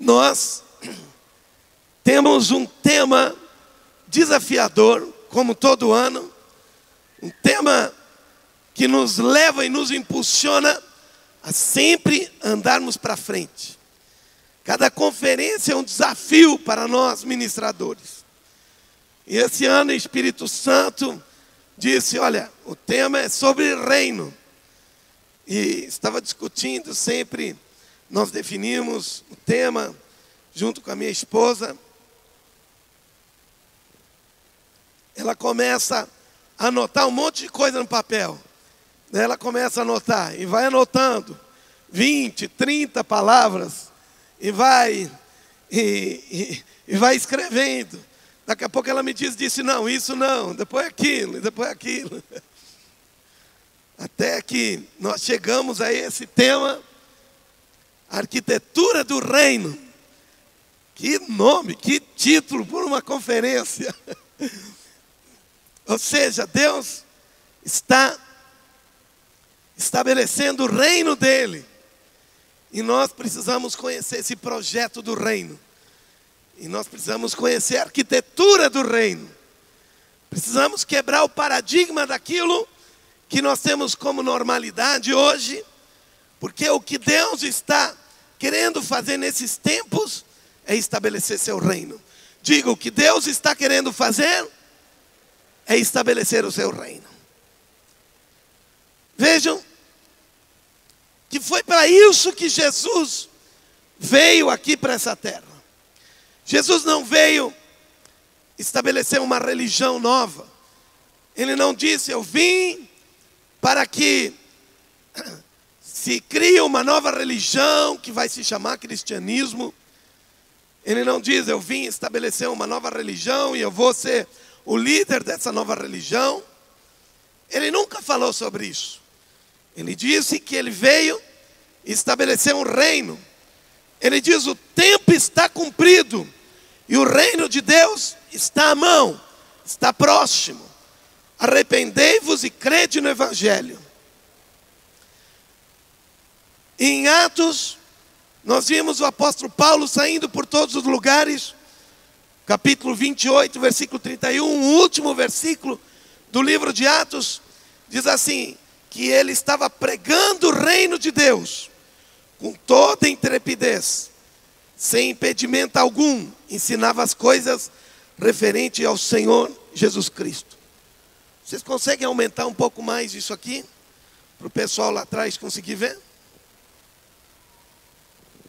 nós temos um tema desafiador, como todo ano, um tema que nos leva e nos impulsiona a sempre andarmos para frente. Cada conferência é um desafio para nós ministradores. E esse ano o Espírito Santo disse: Olha, o tema é sobre reino. E estava discutindo sempre, nós definimos o tema junto com a minha esposa. Ela começa a anotar um monte de coisa no papel. Ela começa a anotar e vai anotando 20, 30 palavras e vai e, e, e vai escrevendo. Daqui a pouco ela me diz, disse não, isso não, depois aquilo, depois aquilo. Até que nós chegamos a esse tema, arquitetura do reino. Que nome, que título por uma conferência. Ou seja, Deus está estabelecendo o reino dele. E nós precisamos conhecer esse projeto do reino. E nós precisamos conhecer a arquitetura do reino. Precisamos quebrar o paradigma daquilo que nós temos como normalidade hoje, porque o que Deus está querendo fazer nesses tempos é estabelecer seu reino. Diga, o que Deus está querendo fazer é estabelecer o seu reino. Vejam que foi para isso que Jesus veio aqui para essa terra. Jesus não veio estabelecer uma religião nova. Ele não disse, eu vim para que se crie uma nova religião que vai se chamar cristianismo. Ele não diz, eu vim estabelecer uma nova religião e eu vou ser o líder dessa nova religião. Ele nunca falou sobre isso. Ele disse que ele veio estabelecer um reino. Ele diz: o tempo está cumprido e o reino de Deus está à mão, está próximo. Arrependei-vos e crede no Evangelho. Em Atos, nós vimos o apóstolo Paulo saindo por todos os lugares, capítulo 28, versículo 31, o último versículo do livro de Atos, diz assim: que ele estava pregando o reino de Deus com toda intrepidez, sem impedimento algum, ensinava as coisas referentes ao Senhor Jesus Cristo. Vocês conseguem aumentar um pouco mais isso aqui? Para o pessoal lá atrás conseguir ver?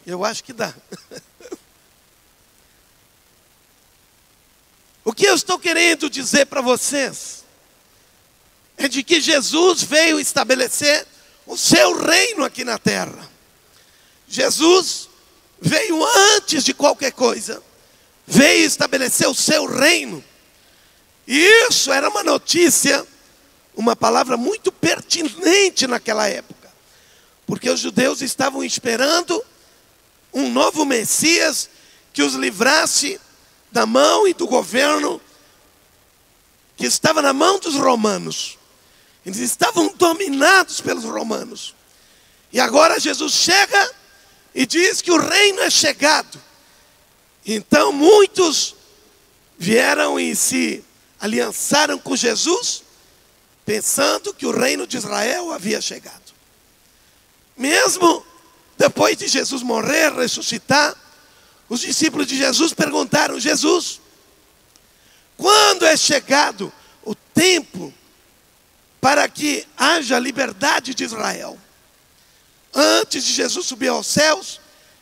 Eu acho que dá. o que eu estou querendo dizer para vocês? é de que Jesus veio estabelecer o seu reino aqui na terra. Jesus veio antes de qualquer coisa, veio estabelecer o seu reino. E isso era uma notícia, uma palavra muito pertinente naquela época, porque os judeus estavam esperando um novo Messias que os livrasse da mão e do governo que estava na mão dos romanos. Eles estavam dominados pelos romanos. E agora Jesus chega e diz que o reino é chegado. Então muitos vieram e se aliançaram com Jesus, pensando que o reino de Israel havia chegado. Mesmo depois de Jesus morrer, ressuscitar, os discípulos de Jesus perguntaram: Jesus, quando é chegado o tempo para que haja liberdade de Israel. Antes de Jesus subir aos céus,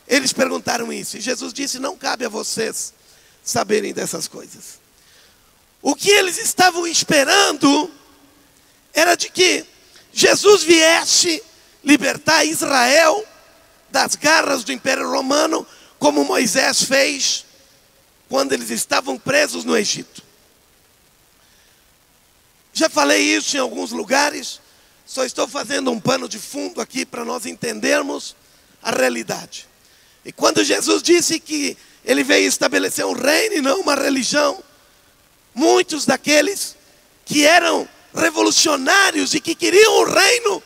eles perguntaram isso. E Jesus disse: Não cabe a vocês saberem dessas coisas. O que eles estavam esperando era de que Jesus viesse libertar Israel das garras do Império Romano, como Moisés fez quando eles estavam presos no Egito. Já falei isso em alguns lugares, só estou fazendo um pano de fundo aqui para nós entendermos a realidade. E quando Jesus disse que ele veio estabelecer um reino e não uma religião, muitos daqueles que eram revolucionários e que queriam o reino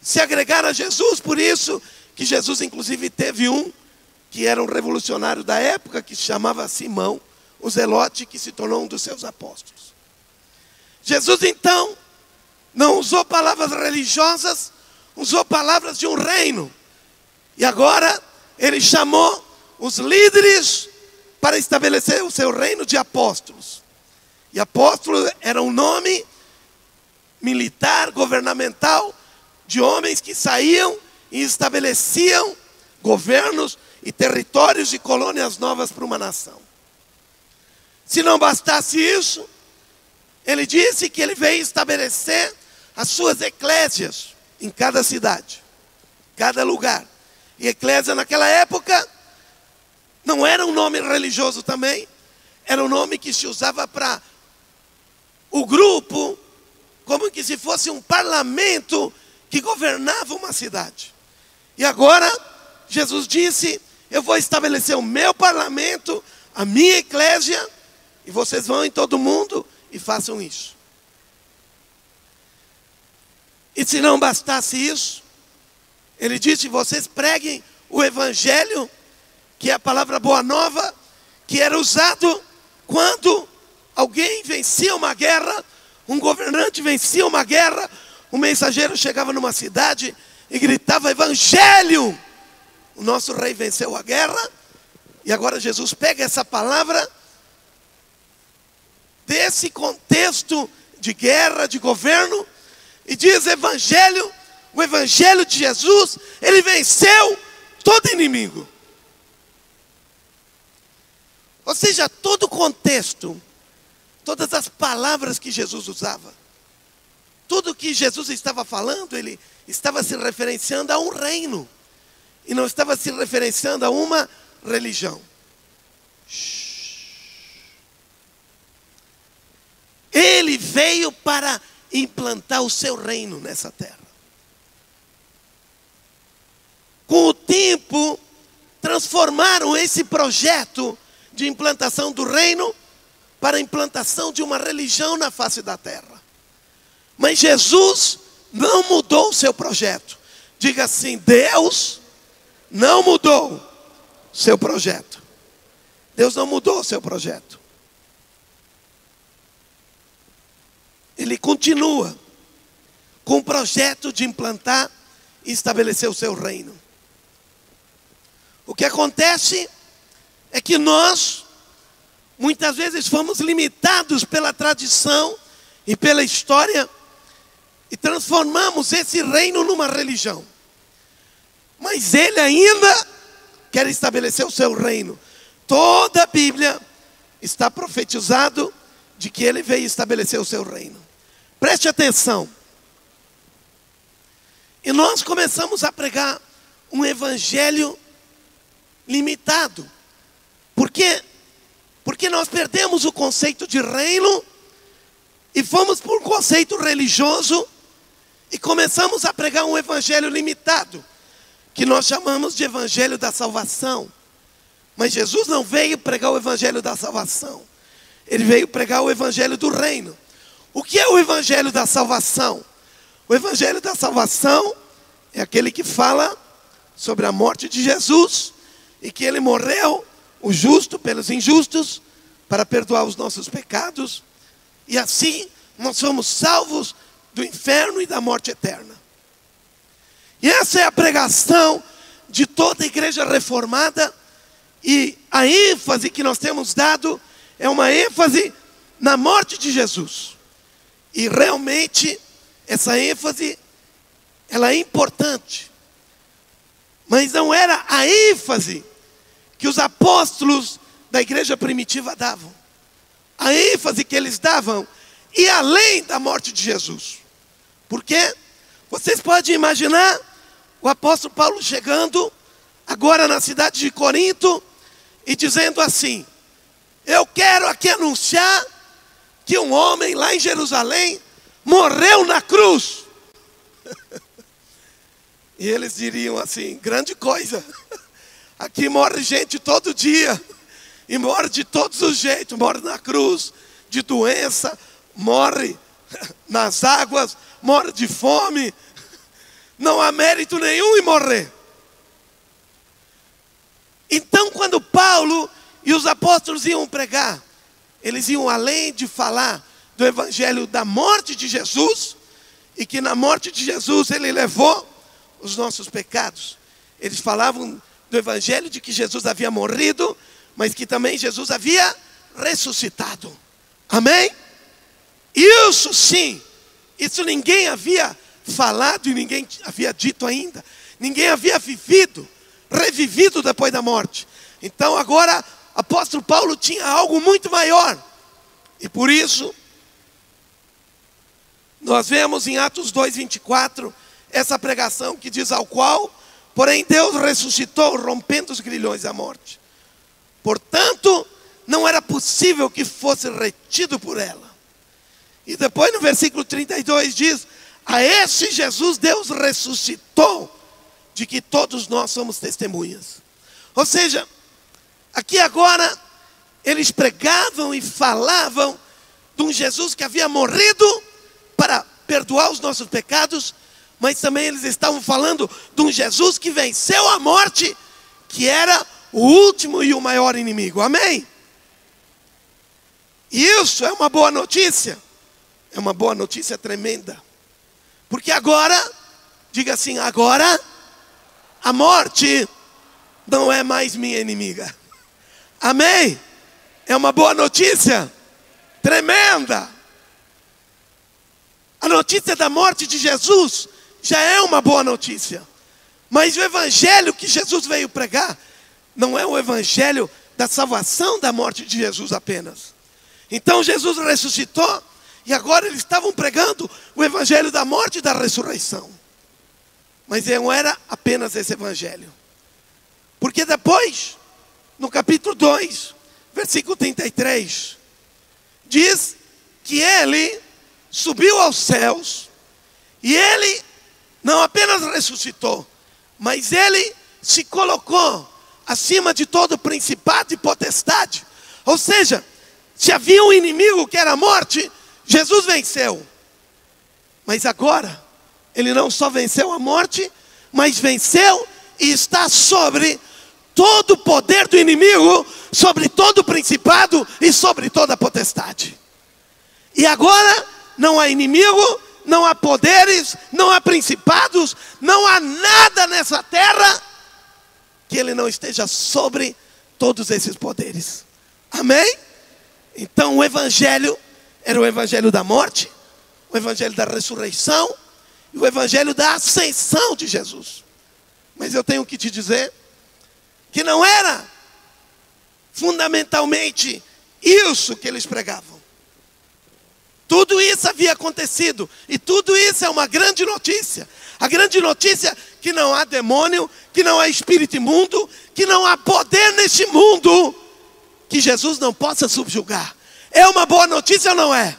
se agregaram a Jesus, por isso que Jesus inclusive teve um que era um revolucionário da época, que se chamava Simão, o Zelote, que se tornou um dos seus apóstolos. Jesus então não usou palavras religiosas, usou palavras de um reino. E agora ele chamou os líderes para estabelecer o seu reino de apóstolos. E apóstolo era um nome militar, governamental, de homens que saíam e estabeleciam governos e territórios e colônias novas para uma nação. Se não bastasse isso, ele disse que ele veio estabelecer as suas eclésias em cada cidade, cada lugar. E eclésia naquela época não era um nome religioso também, era um nome que se usava para o grupo, como que se fosse um parlamento que governava uma cidade. E agora, Jesus disse: Eu vou estabelecer o meu parlamento, a minha eclésia, e vocês vão em todo mundo e façam isso. E se não bastasse isso, ele disse: vocês preguem o evangelho, que é a palavra boa nova, que era usado quando alguém vencia uma guerra, um governante vencia uma guerra, um mensageiro chegava numa cidade e gritava: Evangelho! O nosso rei venceu a guerra, e agora Jesus pega essa palavra desse contexto de guerra, de governo, e diz: Evangelho, o Evangelho de Jesus, ele venceu todo inimigo. Ou seja, todo o contexto, todas as palavras que Jesus usava, tudo que Jesus estava falando, ele estava se referenciando a um reino, e não estava se referenciando a uma religião. Ele veio para implantar o seu reino nessa terra. Com o tempo, transformaram esse projeto de implantação do reino para a implantação de uma religião na face da terra. Mas Jesus não mudou o seu projeto. Diga assim: Deus não mudou o seu projeto. Deus não mudou o seu projeto. ele continua com o projeto de implantar e estabelecer o seu reino. O que acontece é que nós, muitas vezes, fomos limitados pela tradição e pela história e transformamos esse reino numa religião. Mas ele ainda quer estabelecer o seu reino. Toda a Bíblia está profetizado de que ele veio estabelecer o seu reino. Preste atenção. E nós começamos a pregar um evangelho limitado. Por quê? Porque nós perdemos o conceito de reino e fomos por um conceito religioso e começamos a pregar um evangelho limitado, que nós chamamos de evangelho da salvação. Mas Jesus não veio pregar o evangelho da salvação. Ele veio pregar o evangelho do reino. O que é o evangelho da salvação? O evangelho da salvação é aquele que fala sobre a morte de Jesus e que ele morreu, o justo pelos injustos, para perdoar os nossos pecados, e assim nós somos salvos do inferno e da morte eterna. E essa é a pregação de toda a igreja reformada, e a ênfase que nós temos dado é uma ênfase na morte de Jesus. E realmente essa ênfase ela é importante. Mas não era a ênfase que os apóstolos da igreja primitiva davam. A ênfase que eles davam e além da morte de Jesus. Porque vocês podem imaginar o apóstolo Paulo chegando agora na cidade de Corinto e dizendo assim: Eu quero aqui anunciar que um homem lá em Jerusalém morreu na cruz. E eles diriam assim: grande coisa, aqui morre gente todo dia, e morre de todos os jeitos: morre na cruz, de doença, morre nas águas, morre de fome. Não há mérito nenhum em morrer. E os apóstolos iam pregar, eles iam além de falar do evangelho da morte de Jesus, e que na morte de Jesus ele levou os nossos pecados. Eles falavam do evangelho de que Jesus havia morrido, mas que também Jesus havia ressuscitado. Amém? Isso sim, isso ninguém havia falado e ninguém havia dito ainda. Ninguém havia vivido, revivido depois da morte. Então agora, apóstolo Paulo tinha algo muito maior. E por isso, nós vemos em Atos 2:24 essa pregação que diz ao qual, porém Deus ressuscitou, rompendo os grilhões da morte. Portanto, não era possível que fosse retido por ela. E depois no versículo 32 diz: A esse Jesus Deus ressuscitou, de que todos nós somos testemunhas. Ou seja, aqui agora eles pregavam e falavam de um Jesus que havia morrido para perdoar os nossos pecados, mas também eles estavam falando de um Jesus que venceu a morte, que era o último e o maior inimigo. Amém? Isso é uma boa notícia. É uma boa notícia tremenda. Porque agora, diga assim, agora a morte não é mais minha inimiga. Amém? É uma boa notícia tremenda. A notícia da morte de Jesus já é uma boa notícia. Mas o evangelho que Jesus veio pregar não é o evangelho da salvação da morte de Jesus apenas. Então Jesus ressuscitou e agora eles estavam pregando o evangelho da morte e da ressurreição. Mas não era apenas esse evangelho. Porque depois, no capítulo 2, versículo 33, diz que ele subiu aos céus e ele não apenas ressuscitou, mas ele se colocou acima de todo principado e potestade. Ou seja, se havia um inimigo que era a morte, Jesus venceu. Mas agora, ele não só venceu a morte, mas venceu e está sobre todo o poder do inimigo, sobre todo o principado e sobre toda a potestade. E agora não há inimigo, não há poderes, não há principados, não há nada nessa terra que ele não esteja sobre todos esses poderes. Amém? Então o evangelho era o evangelho da morte, o evangelho da ressurreição e o evangelho da ascensão de Jesus. Mas eu tenho que te dizer que não era fundamentalmente isso que eles pregavam. Tudo isso havia acontecido e tudo isso é uma grande notícia. A grande notícia é que não há demônio, que não há espírito imundo, que não há poder neste mundo que Jesus não possa subjugar. É uma boa notícia ou não é?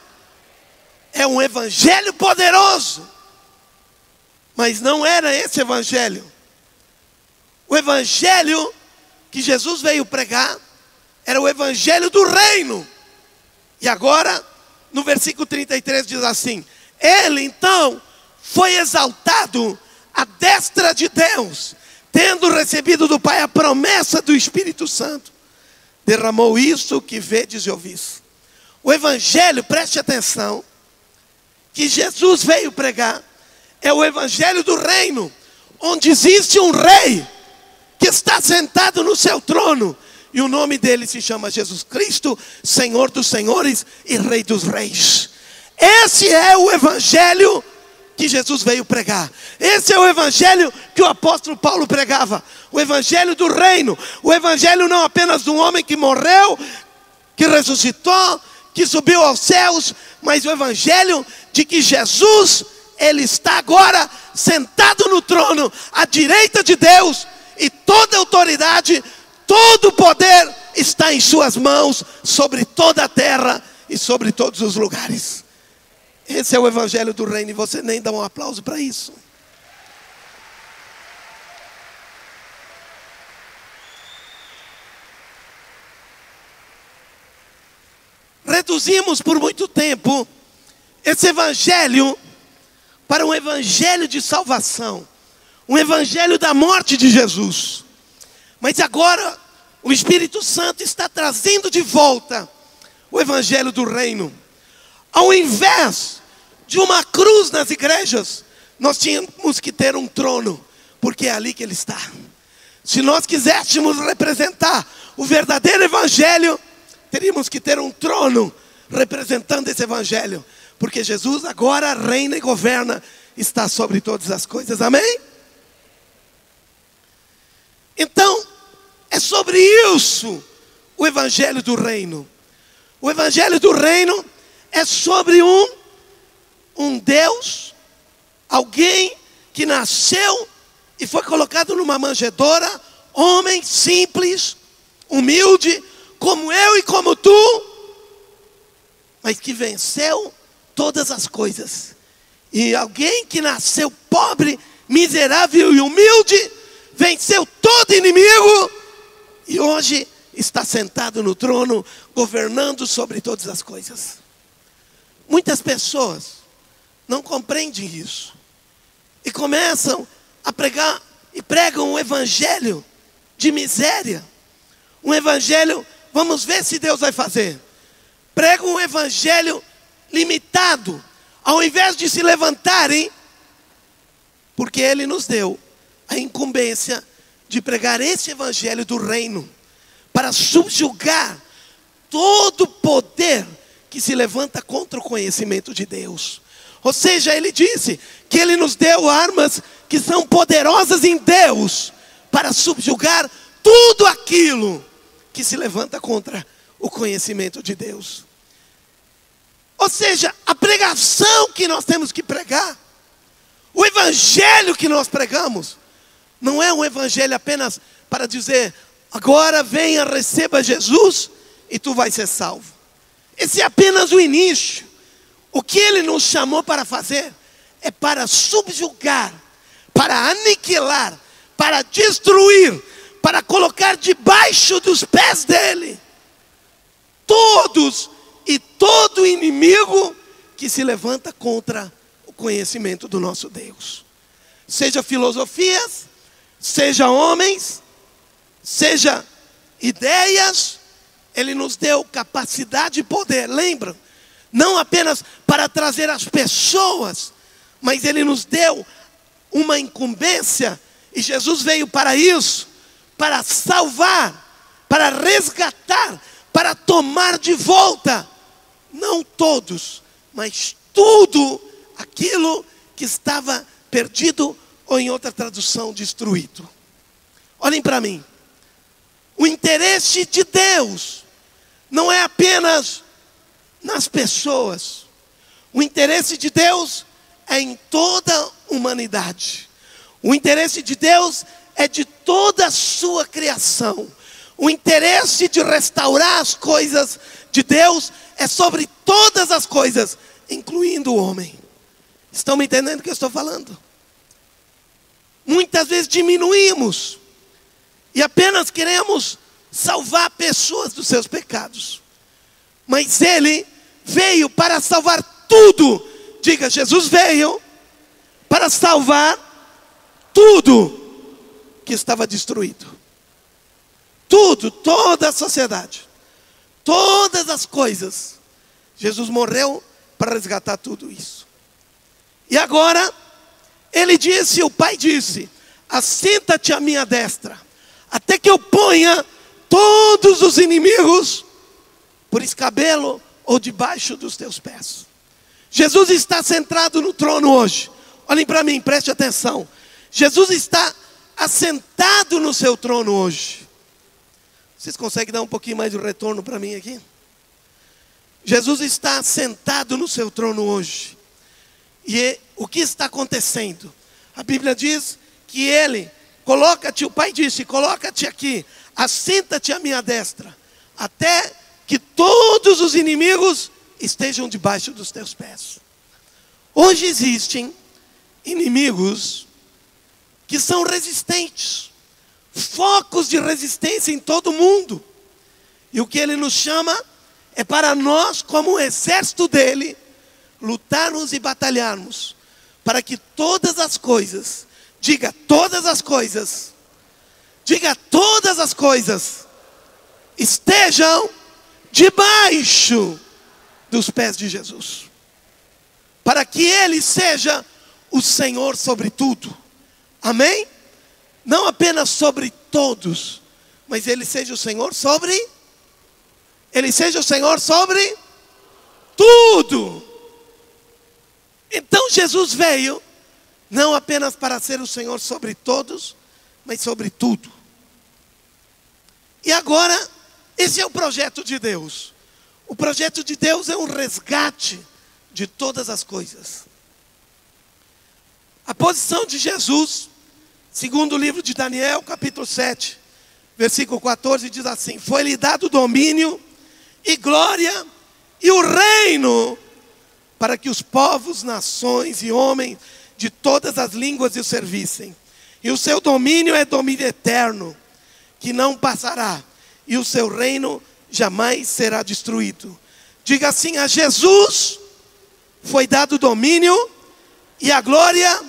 É um evangelho poderoso. Mas não era esse evangelho. O evangelho que Jesus veio pregar era o evangelho do reino. E agora, no versículo 33 diz assim: Ele então foi exaltado à destra de Deus, tendo recebido do Pai a promessa do Espírito Santo, derramou isso que vedes e ouvis. O Evangelho, preste atenção, que Jesus veio pregar, é o Evangelho do reino, onde existe um rei que está sentado no seu trono, e o nome dele se chama Jesus Cristo, Senhor dos Senhores e Rei dos Reis. Esse é o Evangelho que Jesus veio pregar. Esse é o evangelho que o apóstolo Paulo pregava, o evangelho do reino, o evangelho não apenas de um homem que morreu, que ressuscitou, que subiu aos céus, mas o evangelho de que Jesus ele está agora sentado no trono à direita de Deus e toda autoridade, todo poder está em suas mãos sobre toda a terra e sobre todos os lugares. Esse é o evangelho do reino e você nem dá um aplauso para isso. Reduzimos por muito tempo esse evangelho para um evangelho de salvação, um evangelho da morte de Jesus. Mas agora o Espírito Santo está trazendo de volta o Evangelho do Reino. Ao invés de uma cruz nas igrejas, nós tínhamos que ter um trono, porque é ali que ele está. Se nós quiséssemos representar o verdadeiro Evangelho, teríamos que ter um trono representando esse Evangelho, porque Jesus agora reina e governa, está sobre todas as coisas, amém? Então, é sobre isso o Evangelho do Reino. O Evangelho do Reino é sobre um, um Deus, alguém que nasceu e foi colocado numa manjedoura, homem simples, humilde, como eu e como tu, mas que venceu todas as coisas. E alguém que nasceu pobre, miserável e humilde, venceu todo inimigo e hoje está sentado no trono, governando sobre todas as coisas. Muitas pessoas não compreendem isso e começam a pregar e pregam um evangelho de miséria, um evangelho, vamos ver se Deus vai fazer. Pregam um evangelho limitado, ao invés de se levantarem, porque Ele nos deu a incumbência de pregar esse evangelho do reino para subjugar todo poder que se levanta contra o conhecimento de Deus. Ou seja, ele disse que ele nos deu armas que são poderosas em Deus para subjugar tudo aquilo que se levanta contra o conhecimento de Deus. Ou seja, a pregação que nós temos que pregar, o evangelho que nós pregamos, não é um evangelho apenas para dizer, agora venha, receba Jesus e tu vai ser salvo. Esse é apenas o início. O que ele nos chamou para fazer é para subjugar, para aniquilar, para destruir, para colocar debaixo dos pés dele todos e todo inimigo que se levanta contra o conhecimento do nosso Deus. Seja filosofias, seja homens, seja ideias, Ele nos deu capacidade e poder, lembram? Não apenas para trazer as pessoas, mas Ele nos deu uma incumbência, e Jesus veio para isso, para salvar, para resgatar, para tomar de volta, não todos, mas tudo aquilo que estava perdido ou em outra tradução, destruído. Olhem para mim. O interesse de Deus não é apenas nas pessoas. O interesse de Deus é em toda a humanidade. O interesse de Deus é de toda a sua criação. O interesse de restaurar as coisas de Deus é sobre todas as coisas, incluindo o homem. Estão me entendendo o que eu estou falando? Muitas vezes diminuímos e apenas queremos salvar pessoas dos seus pecados. Mas Ele veio para salvar tudo. Diga, Jesus veio para salvar tudo que estava destruído. Tudo, toda a sociedade, todas as coisas. Jesus morreu para resgatar tudo isso. E agora, ele disse, o pai disse: Assenta-te à minha destra, até que eu ponha todos os inimigos por escabelo ou debaixo dos teus pés. Jesus está centrado no trono hoje. Olhem para mim, preste atenção. Jesus está assentado no seu trono hoje. Vocês conseguem dar um pouquinho mais de retorno para mim aqui? Jesus está sentado no seu trono hoje. E o que está acontecendo? A Bíblia diz que ele, coloca-te, o pai disse: coloca-te aqui, assenta-te à minha destra, até que todos os inimigos estejam debaixo dos teus pés. Hoje existem inimigos que são resistentes, focos de resistência em todo o mundo. E o que ele nos chama é para nós, como o exército dele, lutarmos e batalharmos para que todas as coisas, diga todas as coisas, diga todas as coisas estejam debaixo dos pés de Jesus, para que Ele seja o Senhor sobre tudo, amém? Não apenas sobre todos, mas Ele seja o Senhor sobre, Ele seja o Senhor sobre tudo. Então Jesus veio, não apenas para ser o Senhor sobre todos, mas sobre tudo. E agora, esse é o projeto de Deus. O projeto de Deus é um resgate de todas as coisas. A posição de Jesus, segundo livro de Daniel, capítulo 7, versículo 14, diz assim: Foi-lhe dado domínio e glória e o reino para que os povos, nações e homens de todas as línguas o servissem. E o seu domínio é domínio eterno, que não passará, e o seu reino jamais será destruído. Diga assim: a Jesus foi dado domínio e a glória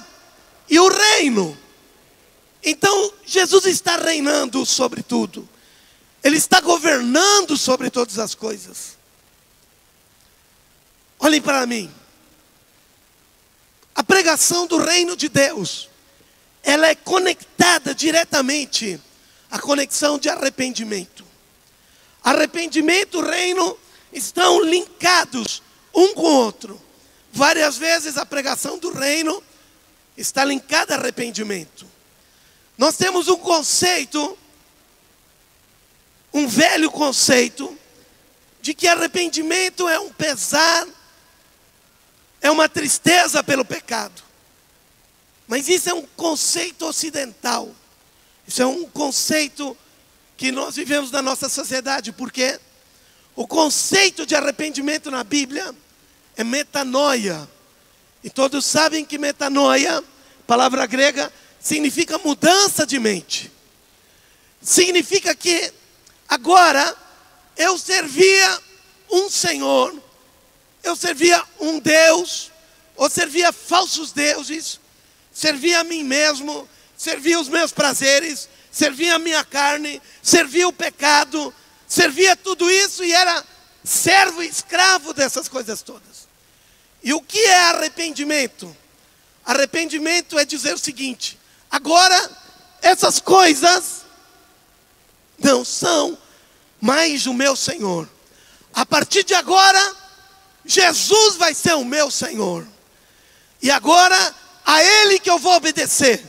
e o reino. Então, Jesus está reinando sobre tudo. Ele está governando sobre todas as coisas. Olhem para mim. A pregação do reino de Deus, ela é conectada diretamente à conexão de arrependimento. Arrependimento e reino estão linkados um com o outro. Várias vezes a pregação do reino está linkada a arrependimento. Nós temos um conceito, um velho conceito, de que arrependimento é um pesar é uma tristeza pelo pecado. Mas isso é um conceito ocidental. Isso é um conceito que nós vivemos na nossa sociedade, porque o conceito de arrependimento na Bíblia é metanoia. E todos sabem que metanoia, palavra grega, significa mudança de mente. Significa que agora eu servia um Senhor eu servia um Deus, ou servia falsos deuses, servia a mim mesmo, servia os meus prazeres, servia a minha carne, servia o pecado, servia tudo isso e era servo e escravo dessas coisas todas. E o que é arrependimento? Arrependimento é dizer o seguinte: agora essas coisas não são mais o meu Senhor. A partir de agora, Jesus vai ser o meu Senhor. E agora, a Ele que eu vou obedecer.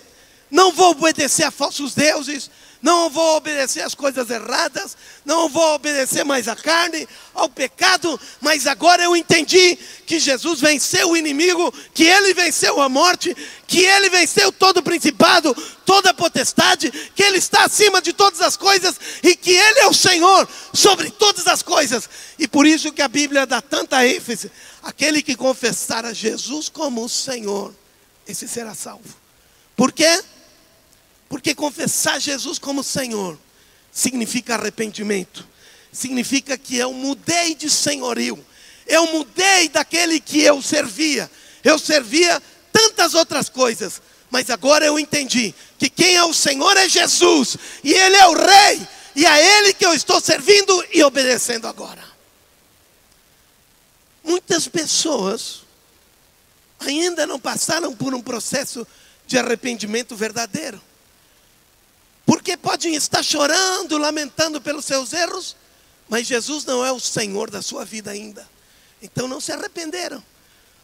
Não vou obedecer a falsos deuses, não vou obedecer às coisas erradas, não vou obedecer mais à carne, ao pecado, mas agora eu entendi que Jesus venceu o inimigo, que ele venceu a morte, que ele venceu todo o principado, toda a potestade, que ele está acima de todas as coisas e que ele é o Senhor sobre todas as coisas. E por isso que a Bíblia dá tanta ênfase: aquele que confessar a Jesus como o Senhor, esse será salvo. Por quê? Porque confessar Jesus como Senhor significa arrependimento, significa que eu mudei de senhorio, eu mudei daquele que eu servia, eu servia tantas outras coisas, mas agora eu entendi que quem é o Senhor é Jesus, e Ele é o Rei, e é Ele que eu estou servindo e obedecendo agora. Muitas pessoas ainda não passaram por um processo de arrependimento verdadeiro. Porque podem estar chorando, lamentando pelos seus erros, mas Jesus não é o Senhor da sua vida ainda. Então não se arrependeram.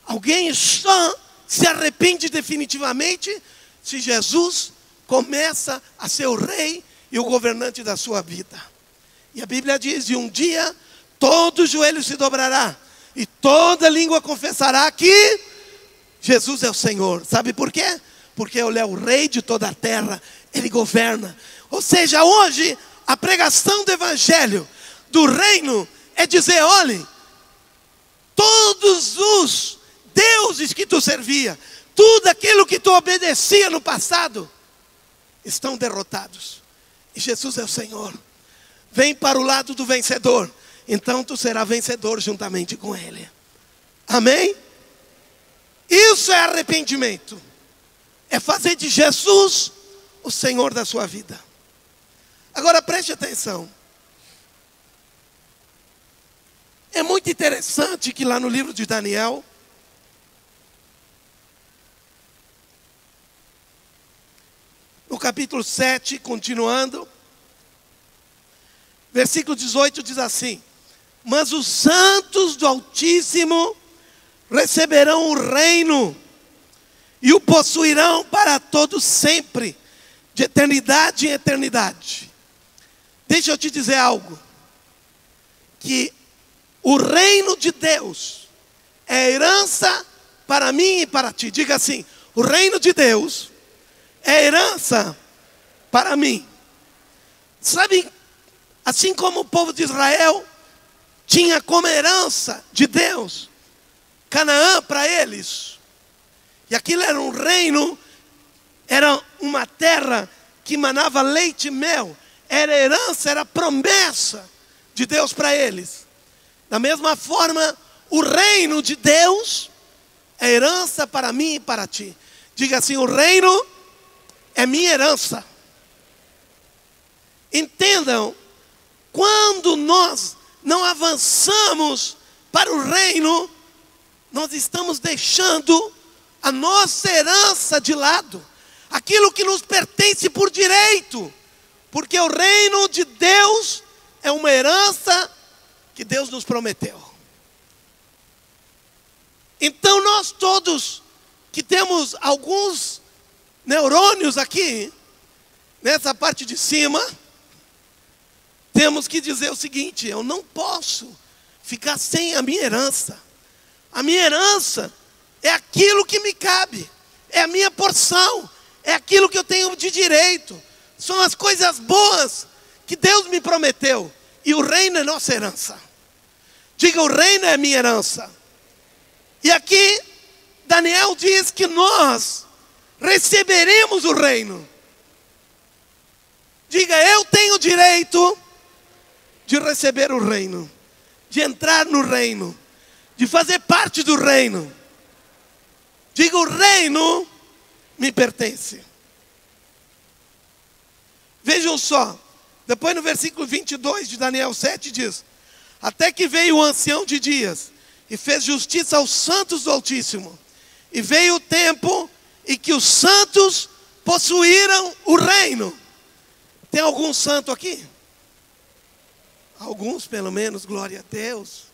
Alguém só se arrepende definitivamente se Jesus começa a ser o rei e o governante da sua vida. E a Bíblia diz: e um dia todo joelho se dobrará e toda língua confessará que Jesus é o Senhor. Sabe por quê? Porque Ele é o rei de toda a terra ele governa. Ou seja, hoje a pregação do evangelho do reino é dizer, olhe, todos os deuses que tu servia, tudo aquilo que tu obedecia no passado, estão derrotados. E Jesus é o Senhor. Vem para o lado do vencedor. Então tu serás vencedor juntamente com ele. Amém? Isso é arrependimento. É fazer de Jesus o Senhor da sua vida. Agora preste atenção. É muito interessante que lá no livro de Daniel, no capítulo 7, continuando, versículo 18 diz assim: Mas os santos do Altíssimo receberão o reino e o possuirão para todos sempre, de eternidade em eternidade. Deixa eu te dizer algo, que o reino de Deus é herança para mim e para ti. Diga assim: o reino de Deus é herança para mim. Sabe, assim como o povo de Israel tinha como herança de Deus Canaã para eles, e aquilo era um reino, era uma terra que manava leite e mel, era herança, era promessa de Deus para eles. Da mesma forma, o reino de Deus é herança para mim e para ti. Diga assim: o reino é minha herança. Entendam, quando nós não avançamos para o reino, nós estamos deixando a nossa herança de lado, aquilo que nos pertence por direito, porque o reino de Deus é uma herança que Deus nos prometeu. Então nós todos que temos alguns neurônios aqui, nessa parte de cima, temos que dizer o seguinte: eu não posso ficar sem a minha herança. A minha herança é aquilo que me cabe, é a minha porção, é aquilo que eu tenho de direito, são as coisas boas que Deus me prometeu, e o reino é nossa herança. Diga, o reino é minha herança. E aqui, Daniel diz que nós receberemos o reino. Diga, eu tenho direito de receber o reino, de entrar no reino, de fazer parte do reino. Diga: o reino me pertence. Vejam só, depois no versículo 22 de Daniel 7 diz: Até que veio o ancião de dias e fez justiça aos santos do Altíssimo, e veio o tempo em que os santos possuíram o reino. Tem algum santo aqui? Alguns, pelo menos, glória a Deus.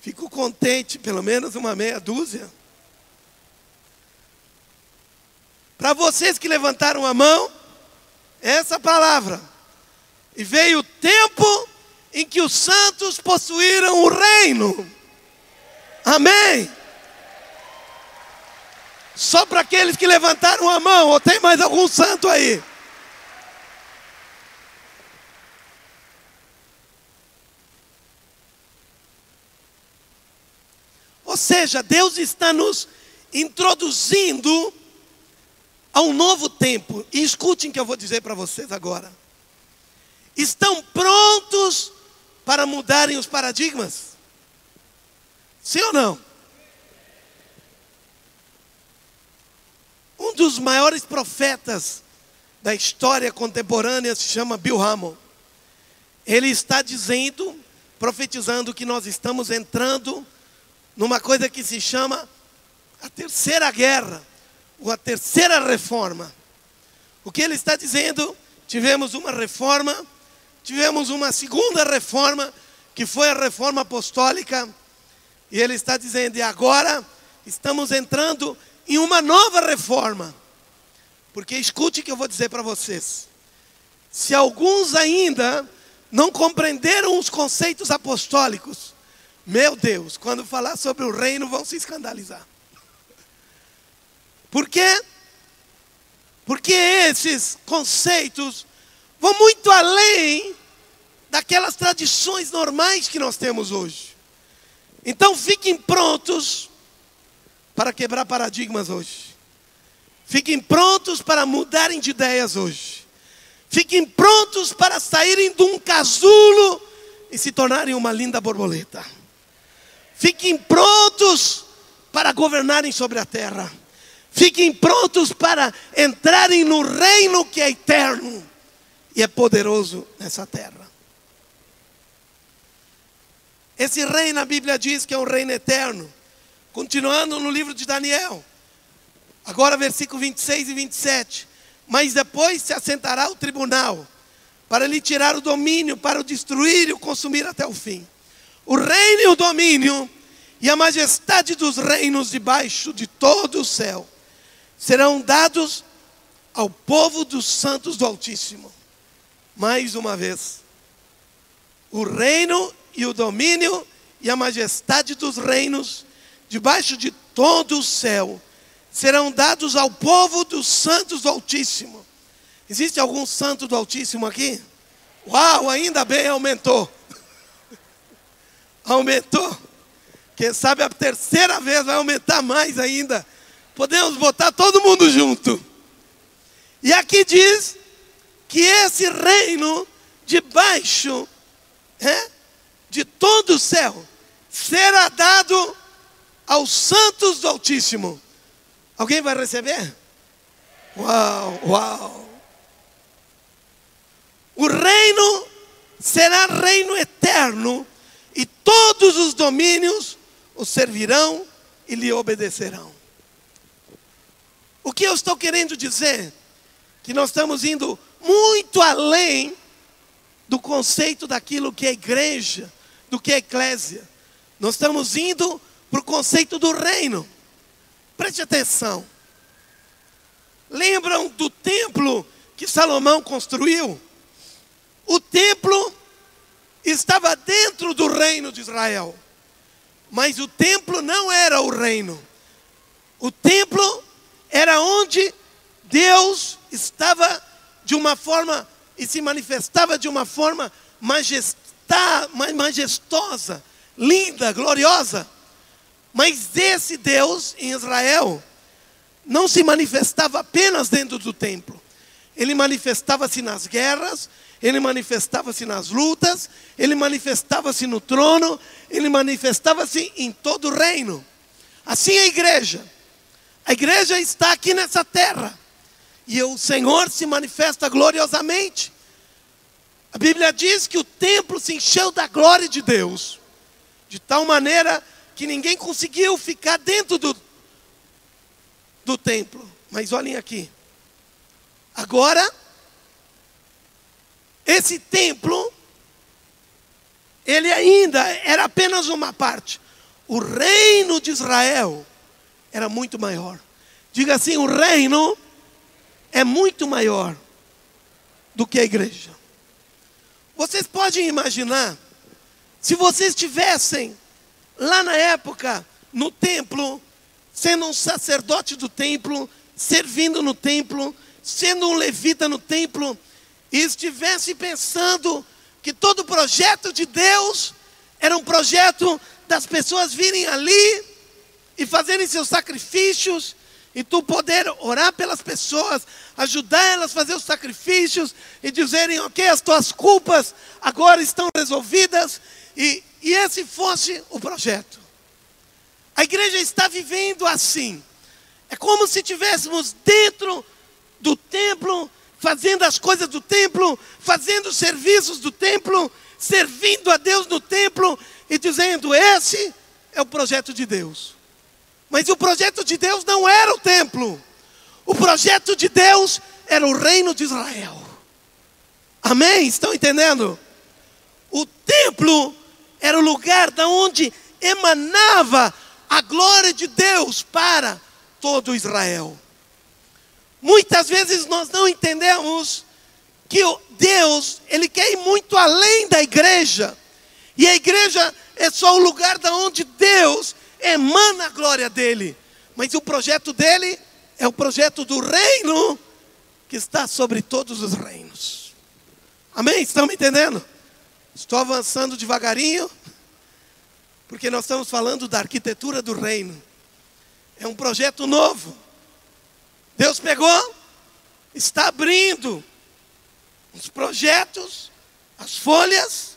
Fico contente, pelo menos uma meia dúzia. Para vocês que levantaram a mão, essa palavra. E veio o tempo em que os santos possuíram o reino. Amém. Só para aqueles que levantaram a mão, ou tem mais algum santo aí? Ou seja, Deus está nos introduzindo a um novo tempo. E escutem o que eu vou dizer para vocês agora. Estão prontos para mudarem os paradigmas? Sim ou não? Um dos maiores profetas da história contemporânea se chama Bill Hamon. Ele está dizendo, profetizando que nós estamos entrando numa coisa que se chama a terceira guerra, a terceira reforma. O que ele está dizendo? Tivemos uma reforma, tivemos uma segunda reforma, que foi a reforma apostólica, e ele está dizendo, e agora estamos entrando em uma nova reforma. Porque escute o que eu vou dizer para vocês. Se alguns ainda não compreenderam os conceitos apostólicos, meu Deus, quando falar sobre o reino vão se escandalizar. Por quê? Porque esses conceitos vão muito além daquelas tradições normais que nós temos hoje. Então fiquem prontos para quebrar paradigmas hoje. Fiquem prontos para mudarem de ideias hoje. Fiquem prontos para saírem de um casulo e se tornarem uma linda borboleta. Fiquem prontos para governarem sobre a terra. Fiquem prontos para entrarem no reino que é eterno e é poderoso nessa terra. Esse reino, a Bíblia diz que é um reino eterno. Continuando no livro de Daniel, agora versículo 26 e 27. Mas depois se assentará o tribunal para lhe tirar o domínio, para o destruir e o consumir até o fim. O reino e o domínio e a majestade dos reinos debaixo de todo o céu serão dados ao povo dos santos do Altíssimo. Mais uma vez, o reino e o domínio e a majestade dos reinos debaixo de todo o céu serão dados ao povo dos santos do Altíssimo. Existe algum santo do Altíssimo aqui? Uau, ainda bem, aumentou. aumentou. Quem sabe a terceira vez vai aumentar mais ainda. Podemos botar todo mundo junto. E aqui diz que esse reino debaixo é, de todo o céu será dado aos santos do Altíssimo. Alguém vai receber? Uau, uau. O reino será reino eterno e todos os domínios o servirão e lhe obedecerão. O que eu estou querendo dizer? Que nós estamos indo muito além do conceito daquilo que é igreja, do que é eclésia. Nós estamos indo para o conceito do reino. Preste atenção. Lembram do templo que Salomão construiu? O templo estava dentro do reino de Israel, mas o templo não era o reino. O templo era onde Deus estava de uma forma e se manifestava de uma forma majestosa, linda, gloriosa. Mas esse Deus em Israel não se manifestava apenas dentro do templo. Ele manifestava-se nas guerras, ele manifestava-se nas lutas, ele manifestava-se no trono, ele manifestava-se em todo o reino. Assim a igreja. A igreja está aqui nessa terra. E o Senhor se manifesta gloriosamente. A Bíblia diz que o templo se encheu da glória de Deus, de tal maneira que ninguém conseguiu ficar dentro do, do templo. Mas olhem aqui. Agora, esse templo, ele ainda era apenas uma parte. O reino de Israel era muito maior. Diga assim: o reino é muito maior do que a igreja. Vocês podem imaginar, se vocês estivessem lá na época, no templo, sendo um sacerdote do templo, servindo no templo, sendo um levita no templo, e estivesse pensando que todo projeto de Deus era um projeto das pessoas virem ali e fazerem seus sacrifícios, e tu poder orar pelas pessoas, ajudar elas a fazer os sacrifícios e dizerem, ok, as tuas culpas agora estão resolvidas, e, e esse fosse o projeto. A igreja está vivendo assim. É como se tivéssemos dentro do templo fazendo as coisas do templo, fazendo os serviços do templo, servindo a Deus no templo e dizendo: esse é o projeto de Deus. Mas o projeto de Deus não era o templo, o projeto de Deus era o reino de Israel. Amém? Estão entendendo? O templo era o lugar da onde emanava a glória de Deus para todo Israel. Muitas vezes nós não entendemos que Deus, ele quer ir muito além da igreja. E a igreja é só o lugar da onde Deus emana a glória dele. Mas o projeto dele é o projeto do reino que está sobre todos os reinos. Amém? Estão me entendendo? Estou avançando devagarinho, porque nós estamos falando da arquitetura do reino. É um projeto novo. Deus pegou, está abrindo os projetos, as folhas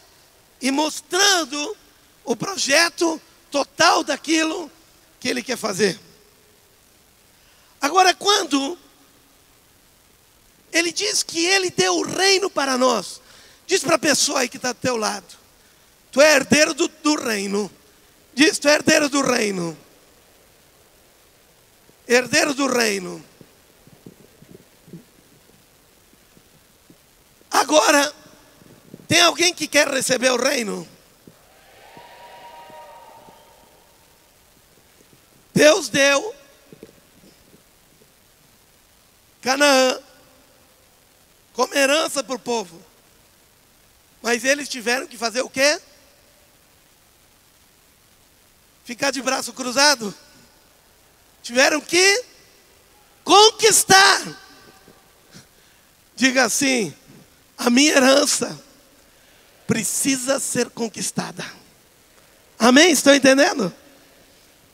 e mostrando o projeto total daquilo que Ele quer fazer. Agora, quando Ele diz que Ele deu o reino para nós, diz para a pessoa aí que está do teu lado: Tu é herdeiro do, do reino. Diz, tu é herdeiro do reino. Herdeiro do reino. Agora, tem alguém que quer receber o reino? Deus deu Canaã como herança para o povo. Mas eles tiveram que fazer o quê? Ficar de braço cruzado? Tiveram que conquistar. Diga assim: a minha herança precisa ser conquistada. Amém? Estão entendendo?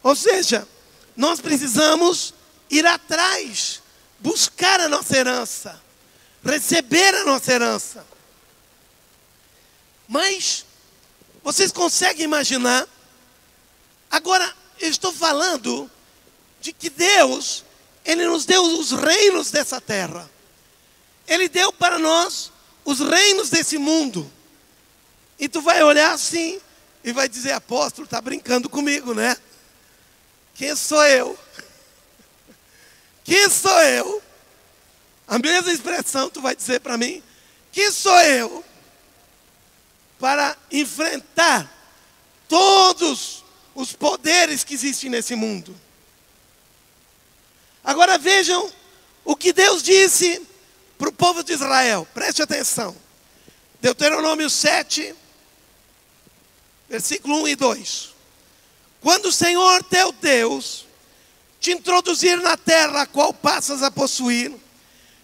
Ou seja, nós precisamos ir atrás, buscar a nossa herança, receber a nossa herança. Mas, vocês conseguem imaginar? Agora, eu estou falando de que Deus, Ele nos deu os reinos dessa terra. Ele deu para nós os reinos desse mundo. E tu vai olhar assim e vai dizer, apóstolo, está brincando comigo, né? Quem sou eu? Quem sou eu? A mesma expressão tu vai dizer para mim. Quem sou eu? Para enfrentar todos os poderes que existem nesse mundo. Agora vejam o que Deus disse para o povo de Israel. Preste atenção. Deuteronômio 7, versículo 1 e 2. Quando o Senhor teu Deus te introduzir na terra a qual passas a possuir,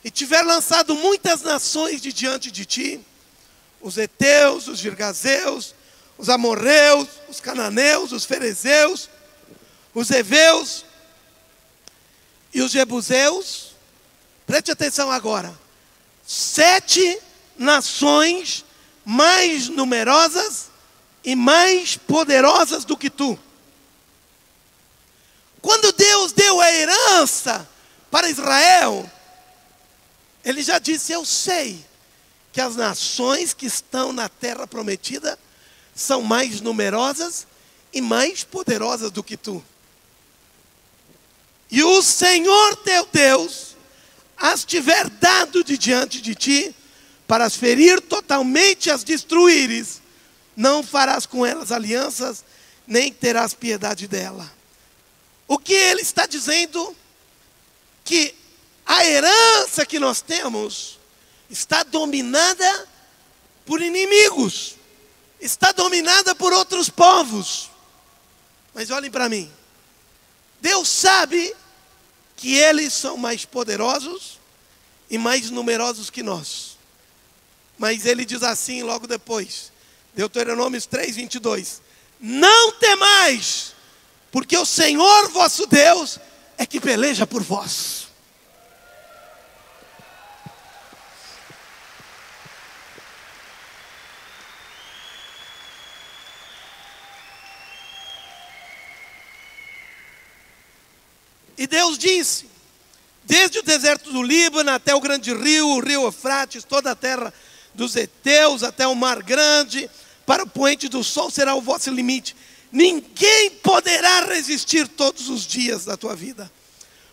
e tiver lançado muitas nações de diante de ti, os heteus, os girgazeus, os amorreus, os cananeus, os ferezeus, os heveus e os jebuseus, preste atenção agora, sete nações mais numerosas e mais poderosas do que tu. Quando Deus deu a herança para Israel, Ele já disse: Eu sei que as nações que estão na terra prometida são mais numerosas e mais poderosas do que tu. E o Senhor teu Deus as tiver dado de diante de ti, para as ferir totalmente, as destruíres, não farás com elas alianças, nem terás piedade dela. O que ele está dizendo? Que a herança que nós temos está dominada por inimigos, está dominada por outros povos. Mas olhem para mim, Deus sabe que eles são mais poderosos e mais numerosos que nós. Mas ele diz assim logo depois, Deuteronômio 3, 22: Não temais, porque o Senhor vosso Deus é que peleja por vós. E Deus disse: desde o deserto do Líbano até o grande rio, o rio Eufrates, toda a terra dos heteus até o mar grande, para o poente do sol será o vosso limite. Ninguém poderá resistir todos os dias da tua vida.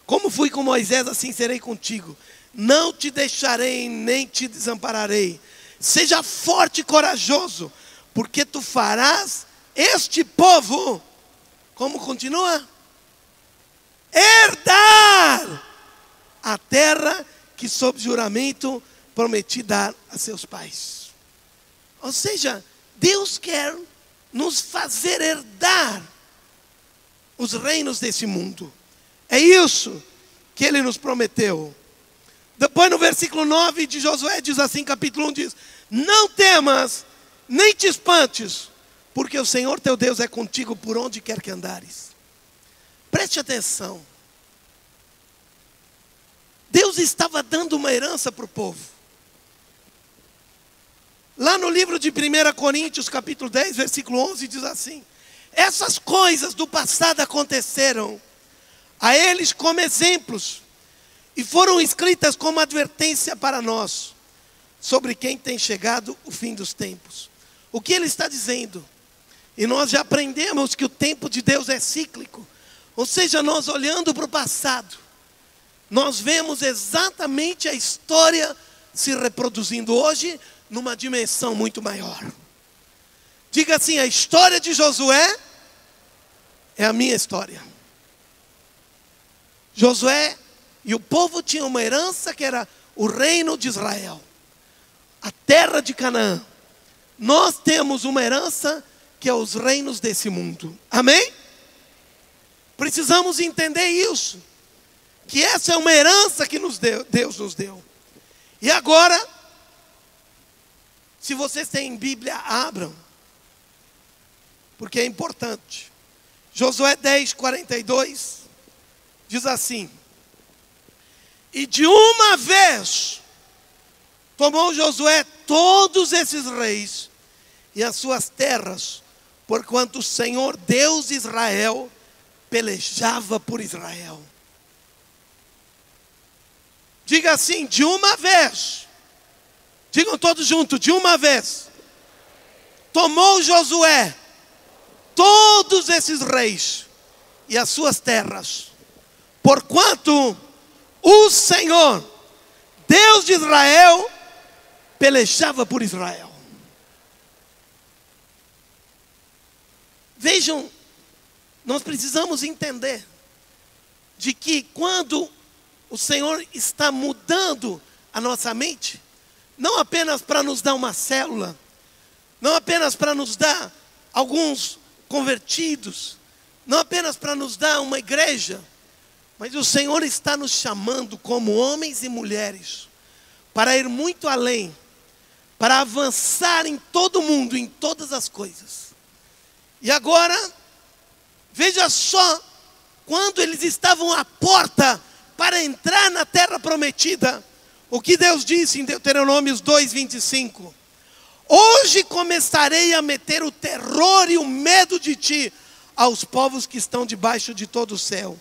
Como fui com Moisés, assim serei contigo. Não te deixarei nem te desampararei. Seja forte e corajoso, porque tu farás este povo, como continua? Herdar a terra que, sob juramento, prometi dar a seus pais. Ou seja, Deus quer nos fazer herdar os reinos desse mundo. É isso que ele nos prometeu. Depois no versículo 9 de Josué diz assim, capítulo 1 diz: Não temas, nem te espantes, porque o Senhor teu Deus é contigo por onde quer que andares. Preste atenção. Deus estava dando uma herança para o povo. Lá no livro de 1 Coríntios, capítulo 10, versículo 11, diz assim: Essas coisas do passado aconteceram a eles como exemplos e foram escritas como advertência para nós, sobre quem tem chegado o fim dos tempos. o que ele está dizendo. E nós já aprendemos que o tempo de Deus é cíclico. Ou seja, nós olhando para o passado, nós vemos exatamente a história se reproduzindo hoje numa dimensão muito maior. Diga assim: a história de Josué é a minha história. Josué e o povo tinham uma herança que era o reino de Israel, a terra de Canaã. Nós temos uma herança que é os reinos desse mundo. Amém? Precisamos entender isso. Que essa é uma herança que nos deu, Deus nos deu. E agora, se vocês têm Bíblia, abram. Porque é importante. Josué 10, 42 diz assim: E de uma vez tomou Josué todos esses reis e as suas terras, porquanto o Senhor Deus de Israel pelejava por Israel. Diga assim, de uma vez. Digam todos juntos, de uma vez. Tomou Josué todos esses reis e as suas terras, porquanto o Senhor, Deus de Israel, pelejava por Israel. Vejam, nós precisamos entender de que quando o Senhor está mudando a nossa mente, não apenas para nos dar uma célula, não apenas para nos dar alguns convertidos, não apenas para nos dar uma igreja, mas o Senhor está nos chamando como homens e mulheres para ir muito além, para avançar em todo mundo, em todas as coisas. E agora, veja só, quando eles estavam à porta para entrar na terra prometida, o que Deus disse em Deuteronômio 2:25: Hoje começarei a meter o terror e o medo de ti aos povos que estão debaixo de todo o céu.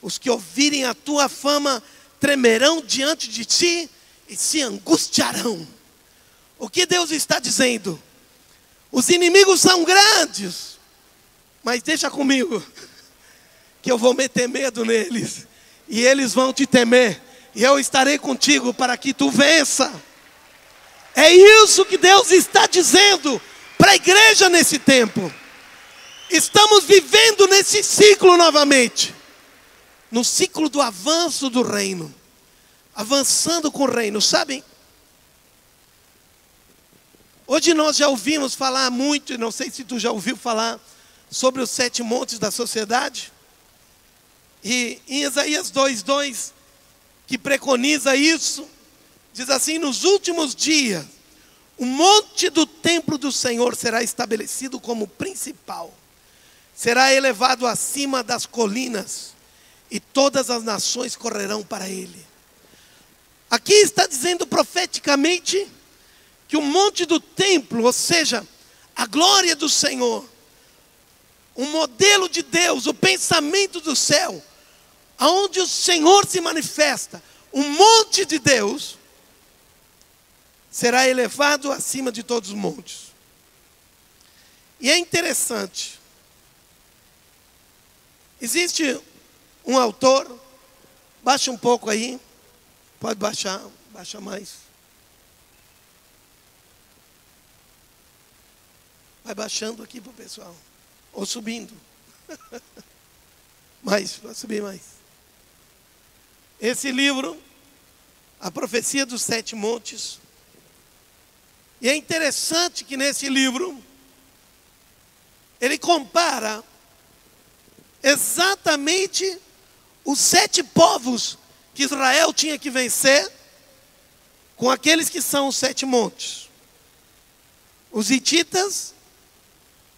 Os que ouvirem a tua fama tremerão diante de ti e se angustiarão. O que Deus está dizendo? Os inimigos são grandes, mas deixa comigo, que eu vou meter medo neles, e eles vão te temer, e eu estarei contigo para que tu vença. É isso que Deus está dizendo para a igreja nesse tempo. Estamos vivendo nesse ciclo novamente no ciclo do avanço do reino avançando com o reino, sabem? Hoje nós já ouvimos falar muito, não sei se tu já ouviu falar sobre os sete montes da sociedade. E em Isaías 2:2, que preconiza isso, diz assim: "Nos últimos dias, o monte do templo do Senhor será estabelecido como principal. Será elevado acima das colinas, e todas as nações correrão para ele." Aqui está dizendo profeticamente que o monte do templo, ou seja, a glória do Senhor, o modelo de Deus, o pensamento do céu, aonde o Senhor se manifesta, o monte de Deus, será elevado acima de todos os montes. E é interessante, existe um autor, baixa um pouco aí, pode baixar, baixa mais. Vai baixando aqui para o pessoal. Ou subindo. mais, vai subir mais. Esse livro, A Profecia dos Sete Montes. E é interessante que nesse livro, ele compara exatamente os sete povos que Israel tinha que vencer com aqueles que são os sete montes. Os hititas,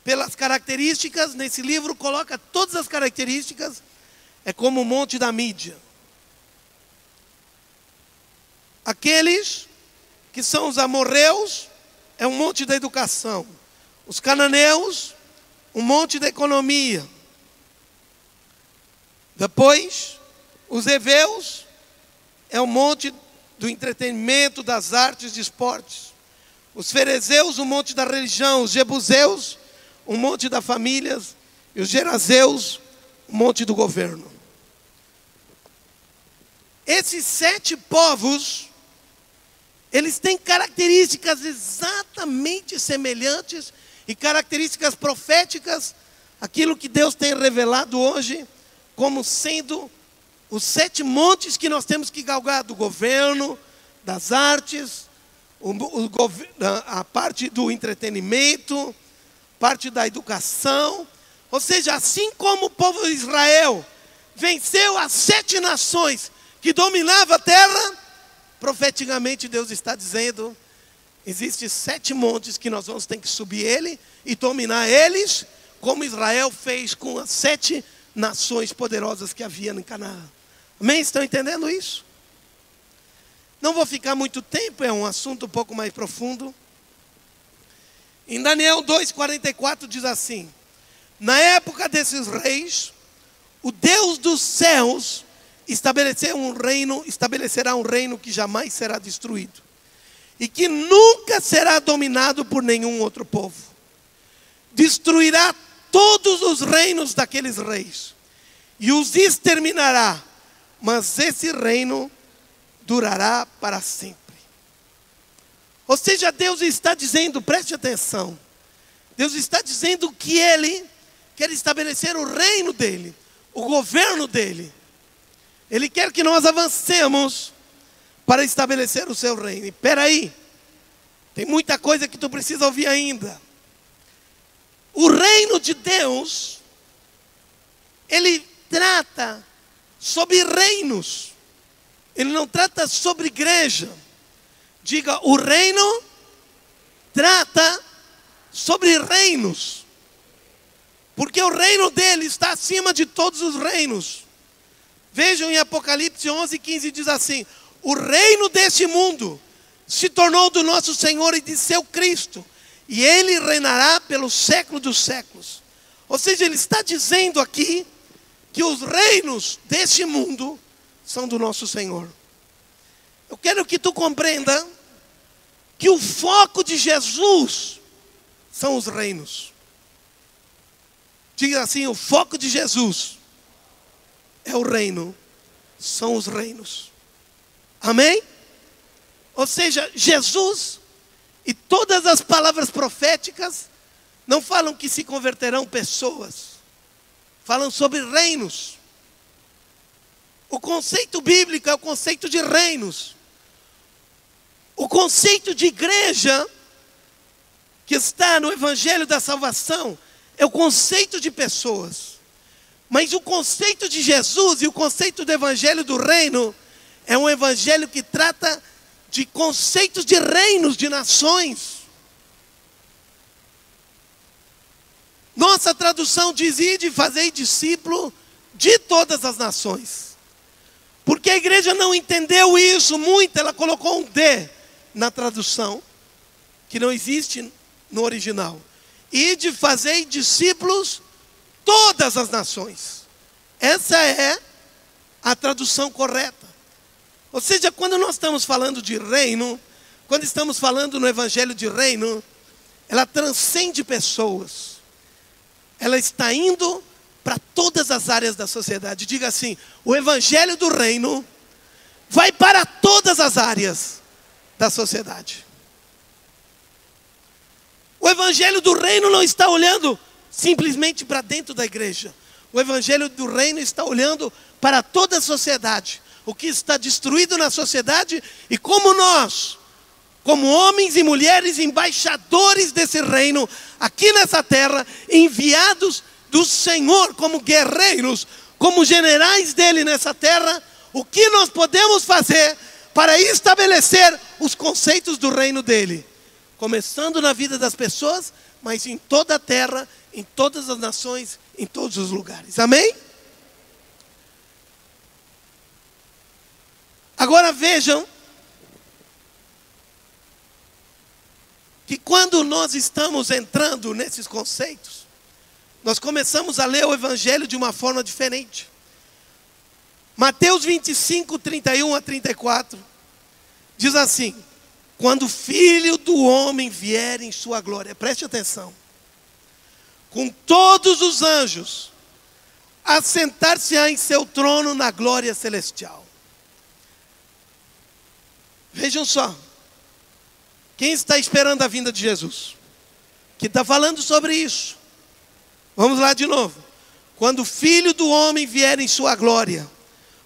pelas características, nesse livro coloca todas as características, é como o monte da mídia. Aqueles que são os amorreus, é um monte da educação. Os cananeus, um monte da economia. Depois, os heveus, é o monte do entretenimento, das artes, de esportes. os ferezeus, o monte da religião, os jebuseus, o monte das famílias, e os gerazeus, o monte do governo. Esses sete povos, eles têm características exatamente semelhantes e características proféticas, aquilo que Deus tem revelado hoje, como sendo os sete montes que nós temos que galgar do governo, das artes, o, o, a parte do entretenimento, parte da educação. Ou seja, assim como o povo de Israel venceu as sete nações que dominavam a terra, profeticamente Deus está dizendo: existem sete montes que nós vamos ter que subir ele e dominar eles, como Israel fez com as sete nações poderosas que havia em Canaã. Amém? Estão entendendo isso? Não vou ficar muito tempo, é um assunto um pouco mais profundo. Em Daniel 2,44 diz assim: Na época desses reis, o Deus dos céus estabelecer um reino, estabelecerá um reino que jamais será destruído e que nunca será dominado por nenhum outro povo. Destruirá todos os reinos daqueles reis e os exterminará, mas esse reino durará para sempre. Ou seja, Deus está dizendo, preste atenção, Deus está dizendo que Ele quer estabelecer o reino dEle, o governo dEle. Ele quer que nós avancemos para estabelecer o seu reino. Espera aí, tem muita coisa que tu precisa ouvir ainda. O reino de Deus, ele trata sobre reinos. Ele não trata sobre igreja. Diga, o reino trata sobre reinos. Porque o reino dele está acima de todos os reinos. Vejam em Apocalipse 11, 15 diz assim: O reino deste mundo se tornou do nosso Senhor e de seu Cristo, e ele reinará pelo século dos séculos. Ou seja, ele está dizendo aqui que os reinos deste mundo são do nosso Senhor. Eu quero que tu compreenda que o foco de Jesus são os reinos. Diga assim: o foco de Jesus é o reino, são os reinos. Amém? Ou seja, Jesus e todas as palavras proféticas não falam que se converterão pessoas, falam sobre reinos. O conceito bíblico é o conceito de reinos. O conceito de igreja, que está no Evangelho da Salvação, é o conceito de pessoas. Mas o conceito de Jesus e o conceito do Evangelho do Reino é um Evangelho que trata de conceitos de reinos, de nações. Nossa tradução diz: ide, fazei discípulo de todas as nações. Porque a igreja não entendeu isso muito, ela colocou um D na tradução, que não existe no original. E de fazer discípulos todas as nações. Essa é a tradução correta. Ou seja, quando nós estamos falando de reino, quando estamos falando no evangelho de reino, ela transcende pessoas. Ela está indo para todas as áreas da sociedade. Diga assim: o evangelho do reino vai para todas as áreas da sociedade. O evangelho do reino não está olhando simplesmente para dentro da igreja. O evangelho do reino está olhando para toda a sociedade. O que está destruído na sociedade e como nós, como homens e mulheres embaixadores desse reino aqui nessa terra, enviados do Senhor como guerreiros, como generais dele nessa terra, o que nós podemos fazer para estabelecer os conceitos do reino dele, começando na vida das pessoas, mas em toda a terra, em todas as nações, em todos os lugares. Amém? Agora vejam que quando nós estamos entrando nesses conceitos, nós começamos a ler o Evangelho de uma forma diferente. Mateus 25, 31 a 34, diz assim: quando o filho do homem vier em sua glória, preste atenção, com todos os anjos, assentar-se-á em seu trono na glória celestial. Vejam só, quem está esperando a vinda de Jesus? Que está falando sobre isso. Vamos lá de novo. Quando o filho do homem vier em sua glória,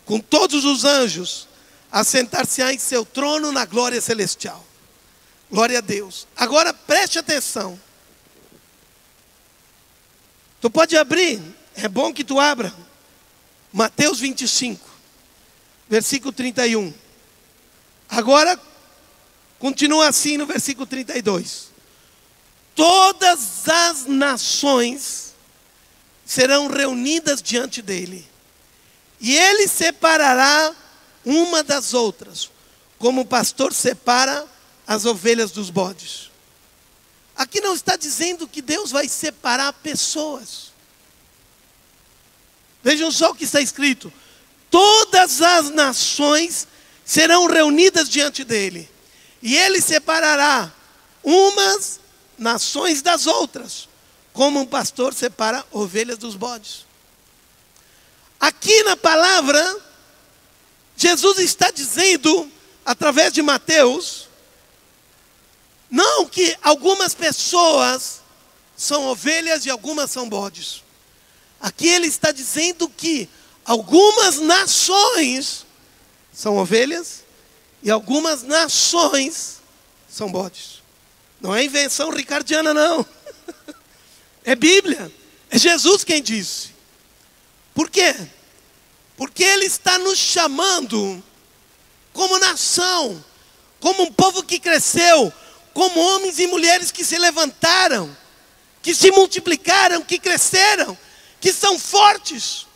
com todos os anjos, assentar-se-á em seu trono na glória celestial. Glória a Deus. Agora preste atenção. Tu pode abrir, é bom que tu abra. Mateus 25, versículo 31. Agora, continua assim no versículo 32. Todas as nações serão reunidas diante dele, e ele separará uma das outras, como o pastor separa as ovelhas dos bodes. Aqui não está dizendo que Deus vai separar pessoas. Vejam só o que está escrito: todas as nações serão reunidas diante dele, e ele separará umas nações das outras, como um pastor separa ovelhas dos bodes. Aqui na palavra, Jesus está dizendo, através de Mateus, não que algumas pessoas são ovelhas e algumas são bodes. Aqui ele está dizendo que algumas nações são ovelhas e algumas nações são bodes. Não é invenção ricardiana, não. É Bíblia. É Jesus quem disse. Por quê? Porque Ele está nos chamando como nação, como um povo que cresceu, como homens e mulheres que se levantaram, que se multiplicaram, que cresceram, que são fortes,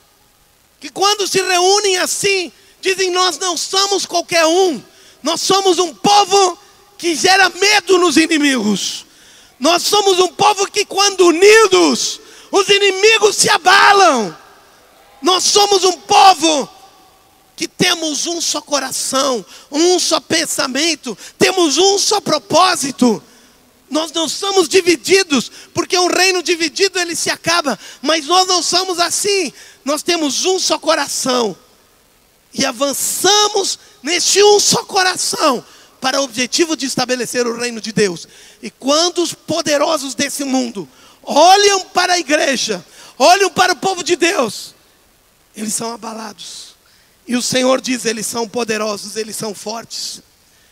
que quando se reúnem assim, Dizem: Nós não somos qualquer um, nós somos um povo que gera medo nos inimigos. Nós somos um povo que, quando unidos, os inimigos se abalam. Nós somos um povo que temos um só coração, um só pensamento, temos um só propósito. Nós não somos divididos, porque um reino dividido ele se acaba, mas nós não somos assim. Nós temos um só coração e avançamos neste um só coração para o objetivo de estabelecer o reino de Deus. E quando os poderosos desse mundo olham para a igreja, olham para o povo de Deus, eles são abalados. E o Senhor diz: eles são poderosos, eles são fortes,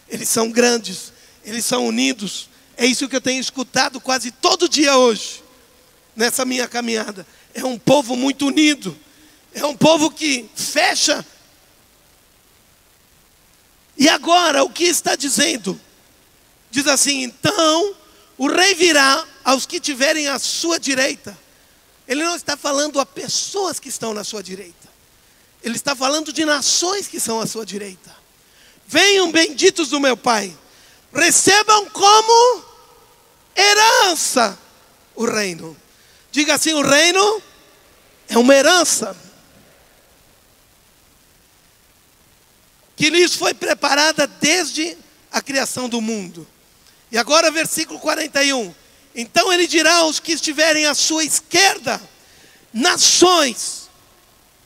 eles são grandes, eles são unidos. É isso que eu tenho escutado quase todo dia hoje, nessa minha caminhada. É um povo muito unido, é um povo que fecha e agora, o que está dizendo? Diz assim: então o rei virá aos que tiverem a sua direita. Ele não está falando a pessoas que estão na sua direita. Ele está falando de nações que são à sua direita. Venham benditos do meu Pai, recebam como herança o reino. Diga assim: o reino é uma herança. que lhes foi preparada desde a criação do mundo. E agora, versículo 41. Então ele dirá aos que estiverem à sua esquerda, nações,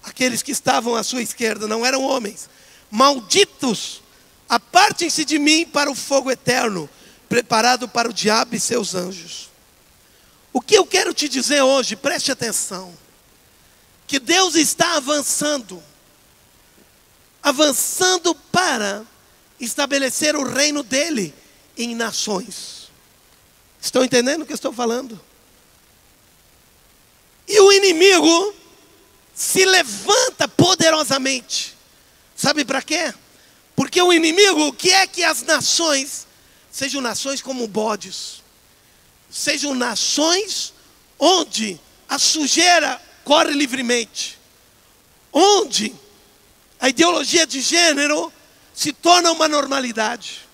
aqueles que estavam à sua esquerda não eram homens, malditos, apartem-se de mim para o fogo eterno, preparado para o diabo e seus anjos. O que eu quero te dizer hoje, preste atenção, que Deus está avançando avançando para estabelecer o reino dele em nações. Estão entendendo o que eu estou falando? E o inimigo se levanta poderosamente. Sabe para quê? Porque o inimigo o que é que as nações sejam nações como bodes, sejam nações onde a sujeira corre livremente, onde a ideologia de gênero se torna uma normalidade.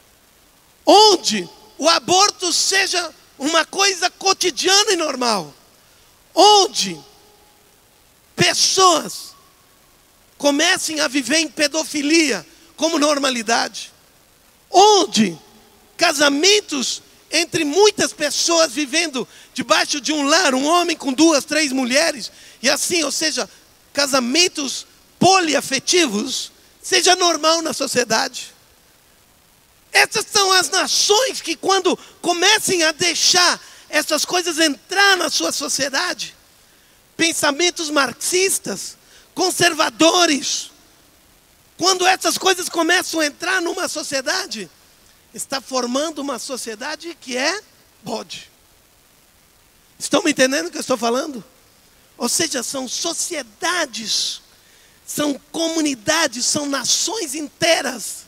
Onde o aborto seja uma coisa cotidiana e normal. Onde pessoas comecem a viver em pedofilia como normalidade. Onde casamentos entre muitas pessoas vivendo debaixo de um lar, um homem com duas, três mulheres, e assim, ou seja, casamentos poliafetivos, seja normal na sociedade. Essas são as nações que, quando comecem a deixar essas coisas entrar na sua sociedade, pensamentos marxistas, conservadores, quando essas coisas começam a entrar numa sociedade, está formando uma sociedade que é bode. Estão me entendendo o que eu estou falando? Ou seja, são sociedades, são comunidades, são nações inteiras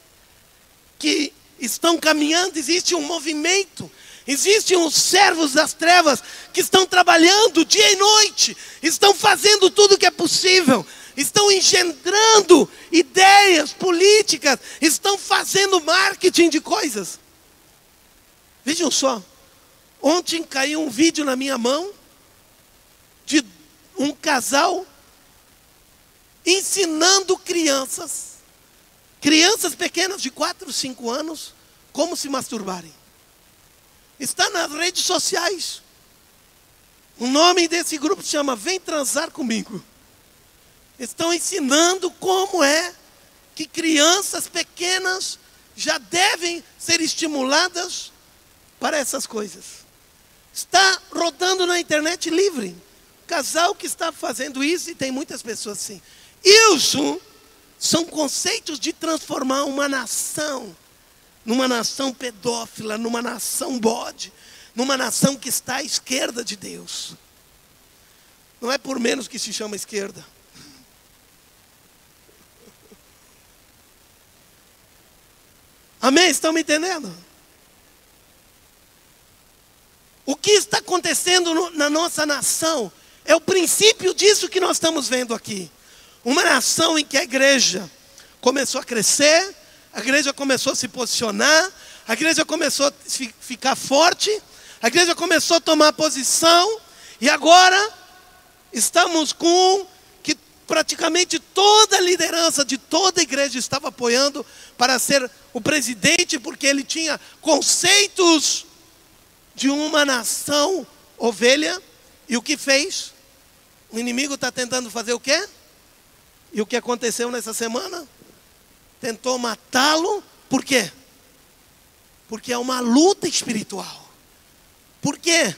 que estão caminhando, existe um movimento, existem os servos das trevas que estão trabalhando dia e noite, estão fazendo tudo o que é possível, estão engendrando ideias políticas, estão fazendo marketing de coisas. Vejam só, ontem caiu um vídeo na minha mão de um casal ensinando crianças, crianças pequenas de 4, 5 anos, como se masturbarem. Está nas redes sociais. O nome desse grupo chama Vem Transar Comigo estão ensinando como é que crianças pequenas já devem ser estimuladas para essas coisas. Está rodando na internet livre. Casal que está fazendo isso e tem muitas pessoas assim. Isso são conceitos de transformar uma nação numa nação pedófila, numa nação bode, numa nação que está à esquerda de Deus. Não é por menos que se chama esquerda. Amém? Estão me entendendo? O que está acontecendo no, na nossa nação é o princípio disso que nós estamos vendo aqui. Uma nação em que a igreja começou a crescer, a igreja começou a se posicionar, a igreja começou a ficar forte, a igreja começou a tomar posição, e agora estamos com que praticamente toda a liderança de toda a igreja estava apoiando para ser o presidente, porque ele tinha conceitos de uma nação ovelha. E o que fez? O inimigo está tentando fazer o quê? E o que aconteceu nessa semana? Tentou matá-lo, por quê? Porque é uma luta espiritual. Por quê?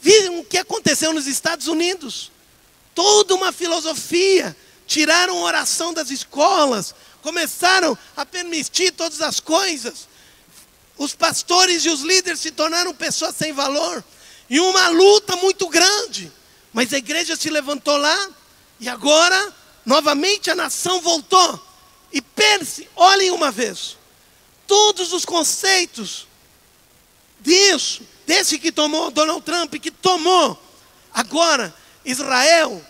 Viram o que aconteceu nos Estados Unidos? Toda uma filosofia. Tiraram oração das escolas, começaram a permitir todas as coisas. Os pastores e os líderes se tornaram pessoas sem valor. E uma luta muito grande. Mas a igreja se levantou lá. E agora, novamente, a nação voltou. E pense, olhem uma vez. Todos os conceitos disso, desse que tomou Donald Trump, que tomou. Agora, Israel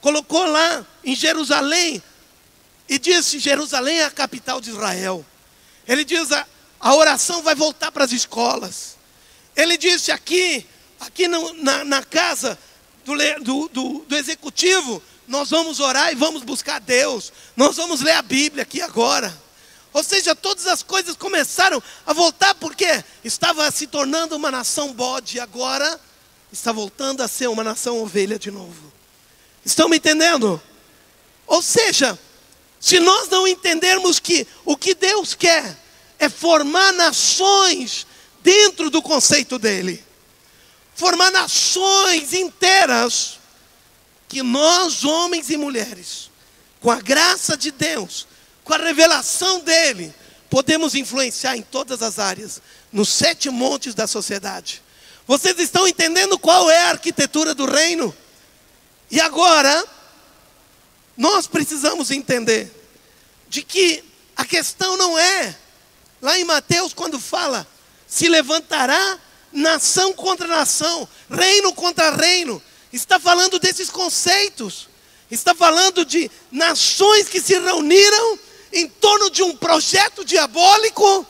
colocou lá em Jerusalém e disse: Jerusalém é a capital de Israel. Ele diz: a, a oração vai voltar para as escolas. Ele disse aqui, aqui no, na, na, casa do, do, do, do executivo, nós vamos orar e vamos buscar Deus. Nós vamos ler a Bíblia aqui agora. Ou seja, todas as coisas começaram a voltar porque estava se tornando uma nação bode agora está voltando a ser uma nação ovelha de novo. Estão me entendendo? Ou seja, se nós não entendermos que o que Deus quer é formar nações dentro do conceito dele, formar nações inteiras, que nós, homens e mulheres, com a graça de Deus, com a revelação dele, podemos influenciar em todas as áreas, nos sete montes da sociedade. Vocês estão entendendo qual é a arquitetura do reino? E agora, nós precisamos entender de que a questão não é, lá em Mateus, quando fala, se levantará nação contra nação, reino contra reino, está falando desses conceitos, está falando de nações que se reuniram em torno de um projeto diabólico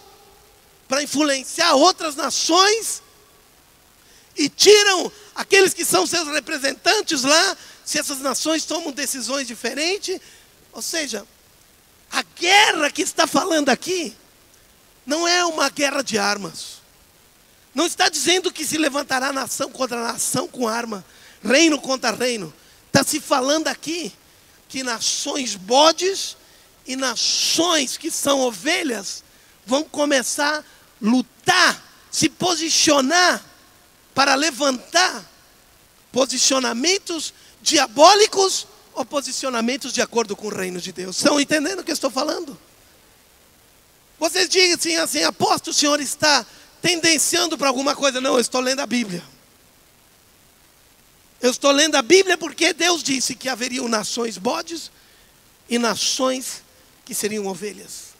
para influenciar outras nações e tiram aqueles que são seus representantes lá se essas nações tomam decisões diferentes. Ou seja, a guerra que está falando aqui não é uma guerra de armas. Não está dizendo que se levantará nação contra nação com arma, reino contra reino. Está se falando aqui que nações bodes e nações que são ovelhas vão começar a lutar, se posicionar para levantar posicionamentos diabólicos ou posicionamentos de acordo com o reino de Deus. Estão entendendo o que eu estou falando? Vocês dizem assim, apóstolo, o senhor está tendenciando para alguma coisa. Não, eu estou lendo a Bíblia. Eu estou lendo a Bíblia porque Deus disse que haveriam nações bodes e nações que seriam ovelhas.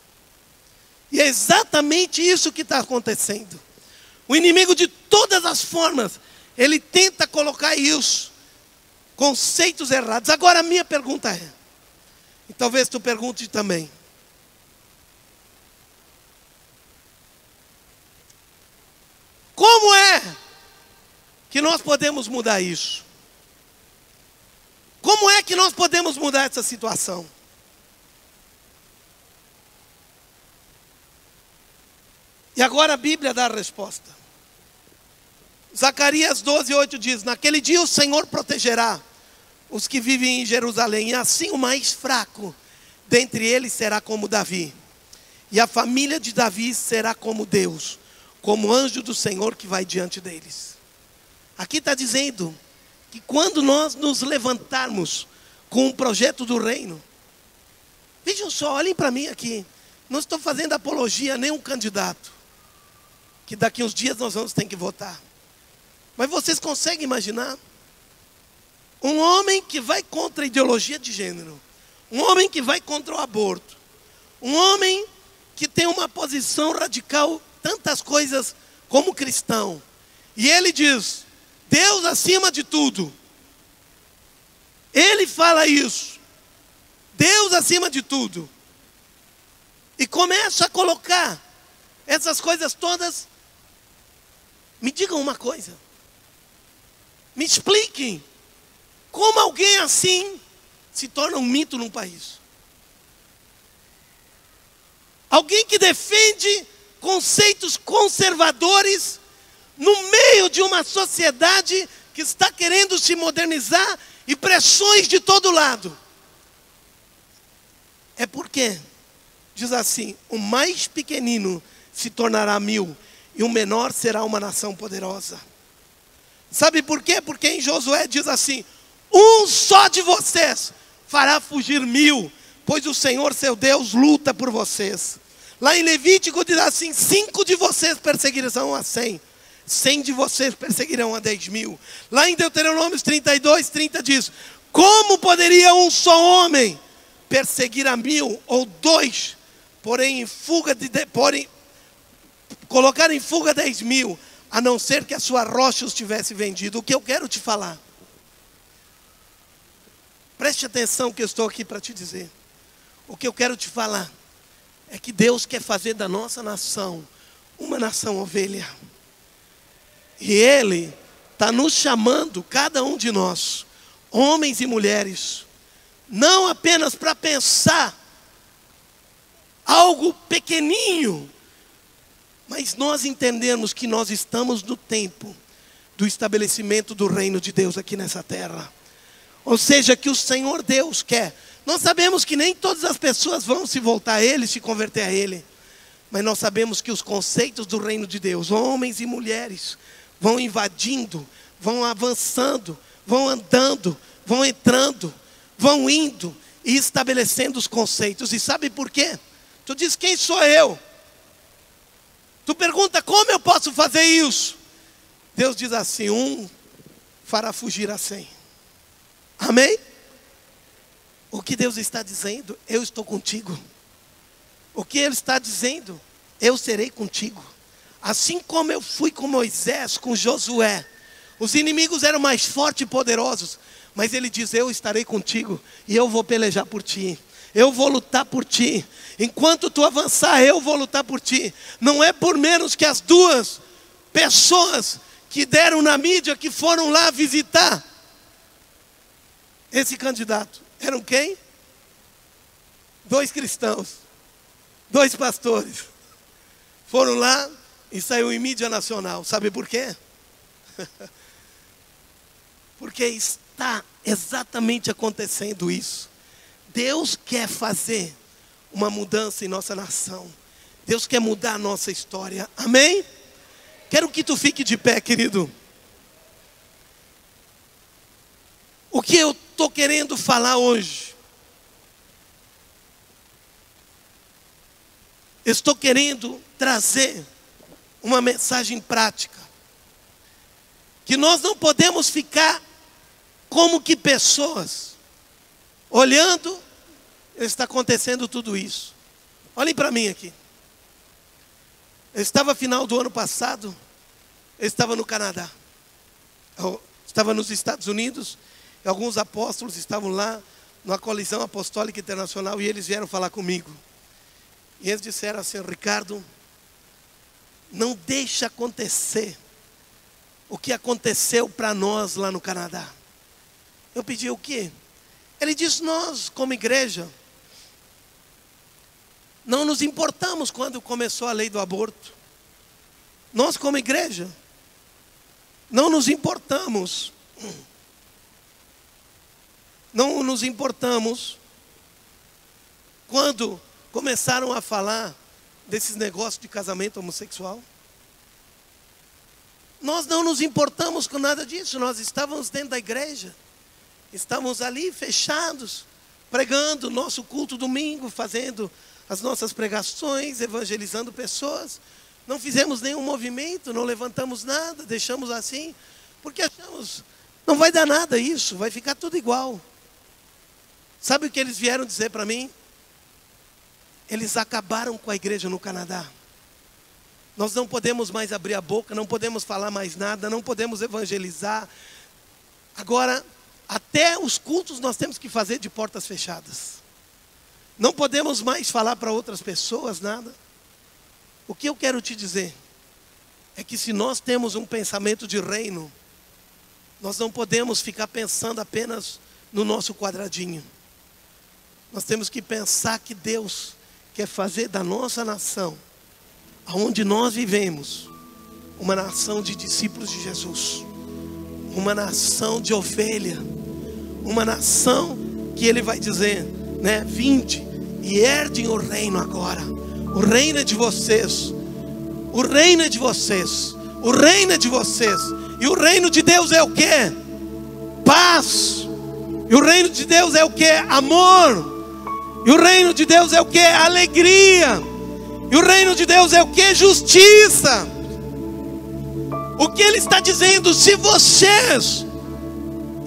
E é exatamente isso que está acontecendo. O inimigo, de todas as formas, ele tenta colocar isso, conceitos errados. Agora, a minha pergunta é: e talvez tu pergunte também. Como é que nós podemos mudar isso? Como é que nós podemos mudar essa situação? E agora a Bíblia dá a resposta. Zacarias 12, 8 diz: Naquele dia o Senhor protegerá os que vivem em Jerusalém, e assim o mais fraco dentre eles será como Davi, e a família de Davi será como Deus, como anjo do Senhor que vai diante deles. Aqui está dizendo que quando nós nos levantarmos com o um projeto do reino, vejam só, olhem para mim aqui, não estou fazendo apologia a nenhum candidato que daqui uns dias nós vamos ter que votar. Mas vocês conseguem imaginar? Um homem que vai contra a ideologia de gênero, um homem que vai contra o aborto, um homem que tem uma posição radical, tantas coisas como cristão, e ele diz: Deus acima de tudo. Ele fala isso. Deus acima de tudo. E começa a colocar essas coisas todas me digam uma coisa. Me expliquem como alguém assim se torna um mito num país. Alguém que defende conceitos conservadores no meio de uma sociedade que está querendo se modernizar e pressões de todo lado. É porque, diz assim: o mais pequenino se tornará mil e o menor será uma nação poderosa. Sabe por quê? Porque em Josué diz assim: um só de vocês fará fugir mil, pois o Senhor seu Deus luta por vocês. Lá em Levítico diz assim: cinco de vocês perseguirão a cem, cem de vocês perseguirão a dez mil. Lá em Deuteronômio 32, 30 diz: como poderia um só homem perseguir a mil ou dois, porém em fuga de, porém, colocar em fuga 10 mil, a não ser que a sua rocha os tivesse vendido. O que eu quero te falar? Preste atenção que eu estou aqui para te dizer. O que eu quero te falar é que Deus quer fazer da nossa nação uma nação ovelha. E Ele está nos chamando, cada um de nós, homens e mulheres, não apenas para pensar algo pequeninho, mas nós entendemos que nós estamos no tempo do estabelecimento do reino de Deus aqui nessa terra. Ou seja, que o Senhor Deus quer. Nós sabemos que nem todas as pessoas vão se voltar a Ele, se converter a Ele. Mas nós sabemos que os conceitos do reino de Deus, homens e mulheres, vão invadindo, vão avançando, vão andando, vão entrando, vão indo e estabelecendo os conceitos. E sabe por quê? Tu diz: quem sou eu? Tu pergunta como eu posso fazer isso? Deus diz assim: um fará fugir a cem. Amém? O que Deus está dizendo, eu estou contigo. O que Ele está dizendo, eu serei contigo. Assim como eu fui com Moisés, com Josué. Os inimigos eram mais fortes e poderosos. Mas ele diz: Eu estarei contigo e eu vou pelejar por ti eu vou lutar por ti. Enquanto tu avançar, eu vou lutar por ti. Não é por menos que as duas pessoas que deram na mídia que foram lá visitar esse candidato. Eram quem? Dois cristãos, dois pastores. Foram lá e saiu em mídia nacional. Sabe por quê? Porque está exatamente acontecendo isso. Deus quer fazer uma mudança em nossa nação. Deus quer mudar a nossa história. Amém? Quero que tu fique de pé, querido. O que eu estou querendo falar hoje? Estou querendo trazer uma mensagem prática. Que nós não podemos ficar como que pessoas olhando está acontecendo tudo isso. Olhem para mim aqui. Eu estava final do ano passado, eu estava no Canadá. Eu estava nos Estados Unidos, alguns apóstolos estavam lá numa colisão apostólica internacional e eles vieram falar comigo. E eles disseram assim: Ricardo, não deixa acontecer o que aconteceu para nós lá no Canadá. Eu pedi o quê? Ele disse: Nós, como igreja, não nos importamos quando começou a lei do aborto. Nós, como igreja, não nos importamos. Não nos importamos quando começaram a falar desses negócios de casamento homossexual. Nós não nos importamos com nada disso, nós estávamos dentro da igreja, estávamos ali fechados, pregando nosso culto domingo, fazendo as nossas pregações, evangelizando pessoas. Não fizemos nenhum movimento, não levantamos nada, deixamos assim, porque achamos, não vai dar nada isso, vai ficar tudo igual. Sabe o que eles vieram dizer para mim? Eles acabaram com a igreja no Canadá. Nós não podemos mais abrir a boca, não podemos falar mais nada, não podemos evangelizar. Agora, até os cultos nós temos que fazer de portas fechadas. Não podemos mais falar para outras pessoas nada. O que eu quero te dizer é que se nós temos um pensamento de reino, nós não podemos ficar pensando apenas no nosso quadradinho. Nós temos que pensar que Deus quer fazer da nossa nação, aonde nós vivemos, uma nação de discípulos de Jesus, uma nação de ovelha, uma nação que Ele vai dizer, né? Vinde e herdem o reino agora. O reino é de vocês. O reino é de vocês. O reino é de vocês. E o reino de Deus é o que? Paz. E o reino de Deus é o que? Amor. E o reino de Deus é o que? Alegria. E o reino de Deus é o que? Justiça. O que ele está dizendo? Se vocês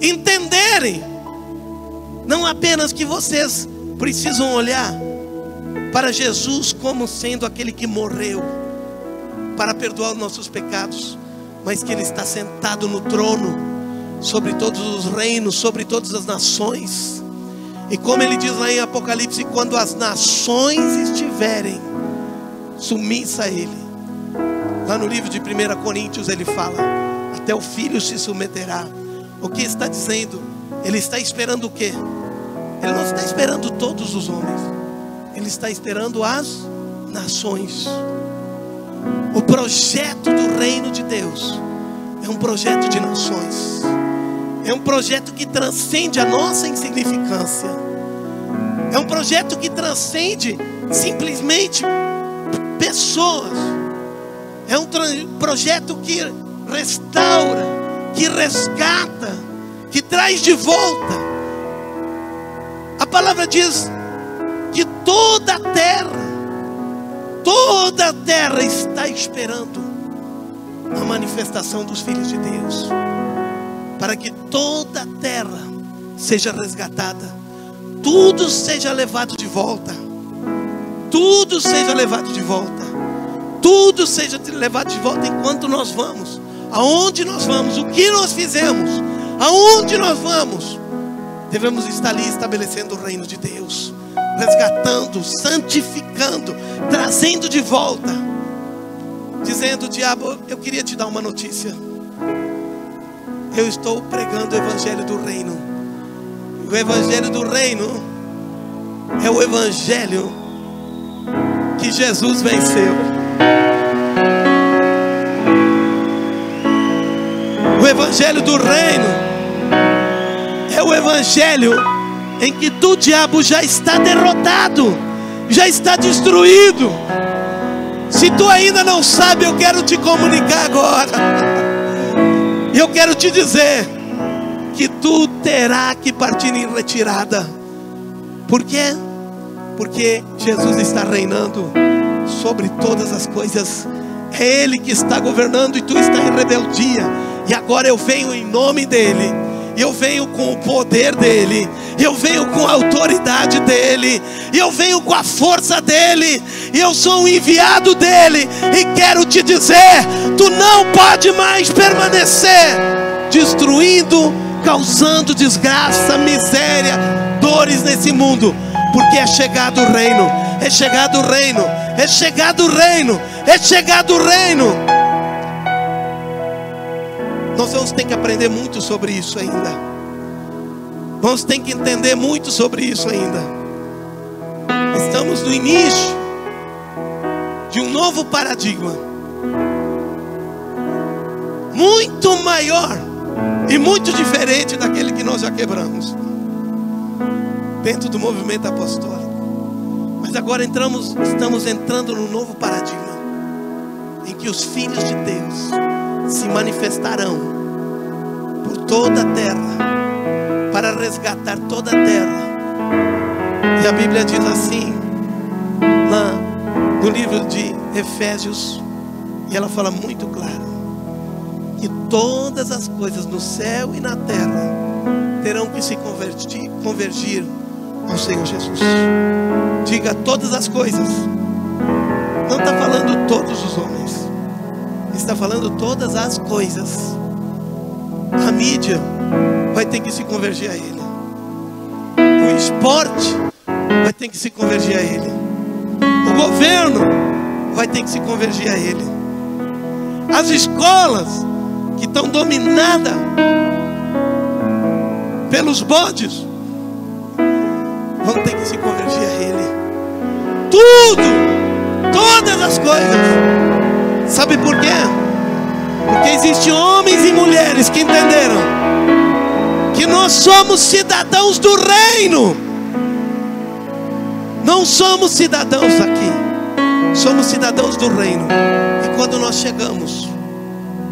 entenderem não apenas que vocês precisam olhar para Jesus como sendo aquele que morreu para perdoar os nossos pecados, mas que Ele está sentado no trono, sobre todos os reinos, sobre todas as nações. E como ele diz lá em Apocalipse, quando as nações estiverem submissa a Ele, lá no livro de 1 Coríntios ele fala: até o filho se submeterá. O que está dizendo? Ele está esperando o quê? Ele não está esperando todos os homens, Ele está esperando as nações. O projeto do reino de Deus é um projeto de nações, é um projeto que transcende a nossa insignificância, é um projeto que transcende simplesmente pessoas, é um projeto que restaura, que resgata, que traz de volta. A palavra diz que toda a terra, toda a terra está esperando a manifestação dos filhos de Deus, para que toda a terra seja resgatada, tudo seja levado de volta, tudo seja levado de volta, tudo seja levado de volta enquanto nós vamos, aonde nós vamos, o que nós fizemos, aonde nós vamos devemos estar ali estabelecendo o reino de Deus, resgatando, santificando, trazendo de volta, dizendo: Diabo, eu queria te dar uma notícia eu estou pregando o Evangelho do Reino. O Evangelho do Reino é o Evangelho que Jesus venceu. O Evangelho do Reino é o Evangelho em que tu, diabo, já está derrotado, já está destruído. Se tu ainda não sabe, eu quero te comunicar agora. Eu quero te dizer que tu terá que partir em retirada. Por quê? Porque Jesus está reinando sobre todas as coisas. É Ele que está governando e tu está em rebeldia. E agora eu venho em nome dEle. Eu venho com o poder dele, eu venho com a autoridade dele, eu venho com a força dele, eu sou um enviado dele, e quero te dizer: tu não pode mais permanecer destruindo, causando desgraça, miséria, dores nesse mundo, porque é chegado o reino, é chegado o reino, é chegado o reino, é chegado o reino. Nós vamos ter que aprender muito sobre isso ainda. Vamos ter que entender muito sobre isso ainda. Estamos no início de um novo paradigma. Muito maior e muito diferente daquele que nós já quebramos. Dentro do movimento apostólico. Mas agora entramos, estamos entrando num novo paradigma em que os filhos de Deus se manifestarão por toda a terra para resgatar toda a terra. E a Bíblia diz assim, lá no livro de Efésios, e ela fala muito claro: que todas as coisas no céu e na terra terão que se convertir, convergir ao Senhor Jesus. Diga todas as coisas. Não está falando todos os homens está falando todas as coisas. A mídia vai ter que se convergir a Ele. O esporte vai ter que se convergir a Ele. O governo vai ter que se convergir a Ele. As escolas que estão dominadas pelos bodes vão ter que se convergir a Ele. Tudo, todas as coisas Sabe por quê? Existem homens e mulheres que entenderam que nós somos cidadãos do reino. Não somos cidadãos aqui, somos cidadãos do reino. E quando nós chegamos,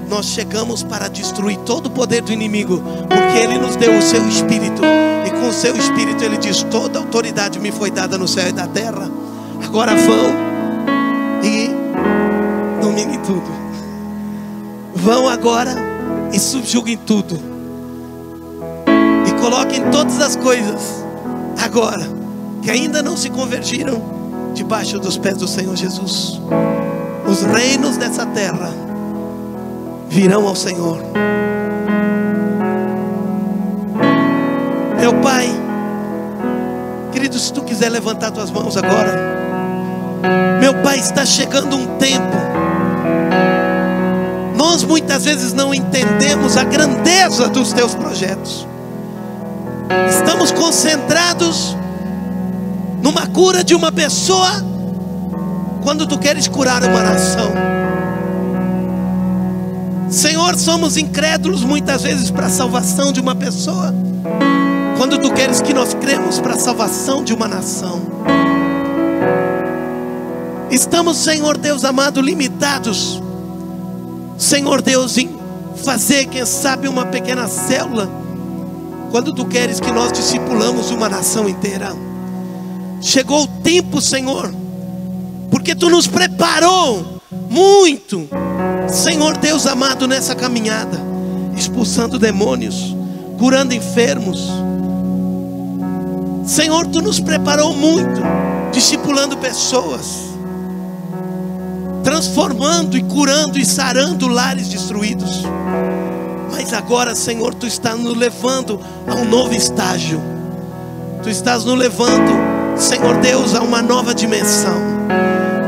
nós chegamos para destruir todo o poder do inimigo, porque ele nos deu o seu espírito, e com o seu espírito ele diz: toda autoridade me foi dada no céu e na terra. Agora vão e dominem tudo. Vão agora e subjuguem tudo. E coloquem todas as coisas agora que ainda não se convergiram debaixo dos pés do Senhor Jesus. Os reinos dessa terra virão ao Senhor. Meu Pai, querido, se tu quiser levantar tuas mãos agora. Meu Pai, está chegando um tempo nós muitas vezes não entendemos a grandeza dos teus projetos. Estamos concentrados numa cura de uma pessoa, quando tu queres curar uma nação. Senhor, somos incrédulos muitas vezes para a salvação de uma pessoa, quando tu queres que nós cremos para a salvação de uma nação. Estamos, Senhor Deus amado, limitados Senhor Deus, em fazer, quem sabe, uma pequena célula, quando tu queres que nós discipulamos uma nação inteira. Chegou o tempo, Senhor, porque tu nos preparou muito, Senhor Deus amado, nessa caminhada, expulsando demônios, curando enfermos. Senhor, tu nos preparou muito, discipulando pessoas transformando e curando e sarando lares destruídos. Mas agora, Senhor, tu estás nos levando a um novo estágio. Tu estás nos levando, Senhor Deus, a uma nova dimensão.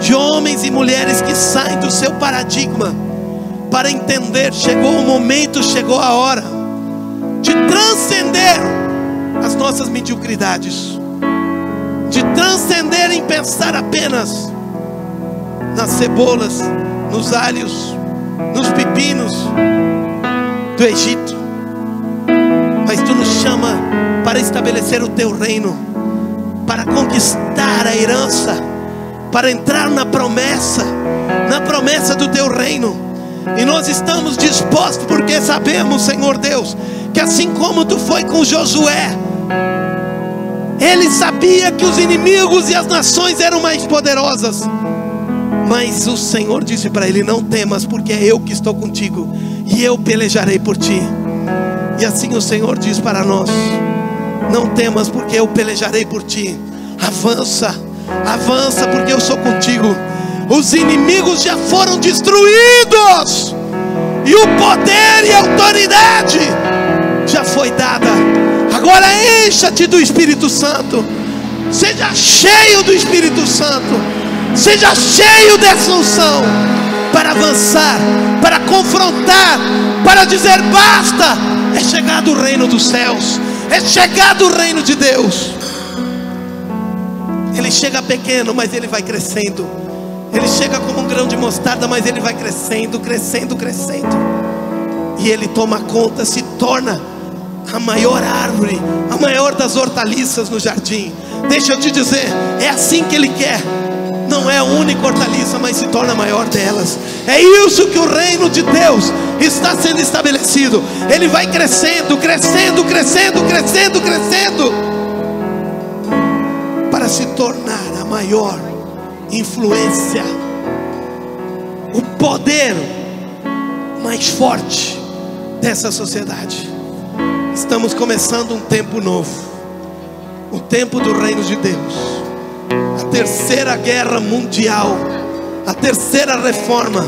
De homens e mulheres que saem do seu paradigma para entender, chegou o momento, chegou a hora de transcender as nossas mediocridades, de transcender em pensar apenas nas cebolas, nos alhos, nos pepinos, do Egito, mas tu nos chama para estabelecer o teu reino, para conquistar a herança, para entrar na promessa, na promessa do teu reino. E nós estamos dispostos porque sabemos, Senhor Deus, que assim como tu foi com Josué, ele sabia que os inimigos e as nações eram mais poderosas. Mas o Senhor disse para ele: Não temas, porque é eu que estou contigo, e eu pelejarei por ti. E assim o Senhor diz para nós: Não temas, porque eu pelejarei por ti. Avança, avança, porque eu sou contigo. Os inimigos já foram destruídos, e o poder e a autoridade já foi dada Agora encha-te do Espírito Santo. Seja cheio do Espírito Santo. Seja cheio dessa unção para avançar, para confrontar, para dizer basta. É chegado o reino dos céus. É chegado o reino de Deus. Ele chega pequeno, mas ele vai crescendo. Ele chega como um grão de mostarda, mas ele vai crescendo, crescendo, crescendo. E ele toma conta, se torna a maior árvore, a maior das hortaliças no jardim. Deixa eu te dizer, é assim que Ele quer. Não é a única hortaliça, mas se torna a maior delas. É isso que o reino de Deus está sendo estabelecido. Ele vai crescendo, crescendo, crescendo, crescendo, crescendo, para se tornar a maior influência, o poder mais forte dessa sociedade. Estamos começando um tempo novo, o tempo do reino de Deus, a terceira guerra mundial, a terceira reforma.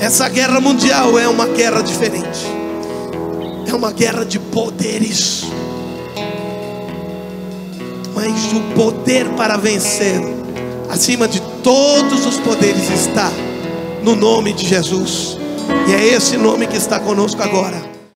Essa guerra mundial é uma guerra diferente, é uma guerra de poderes, mas o poder para vencer, acima de todos os poderes, está no nome de Jesus, e é esse nome que está conosco agora.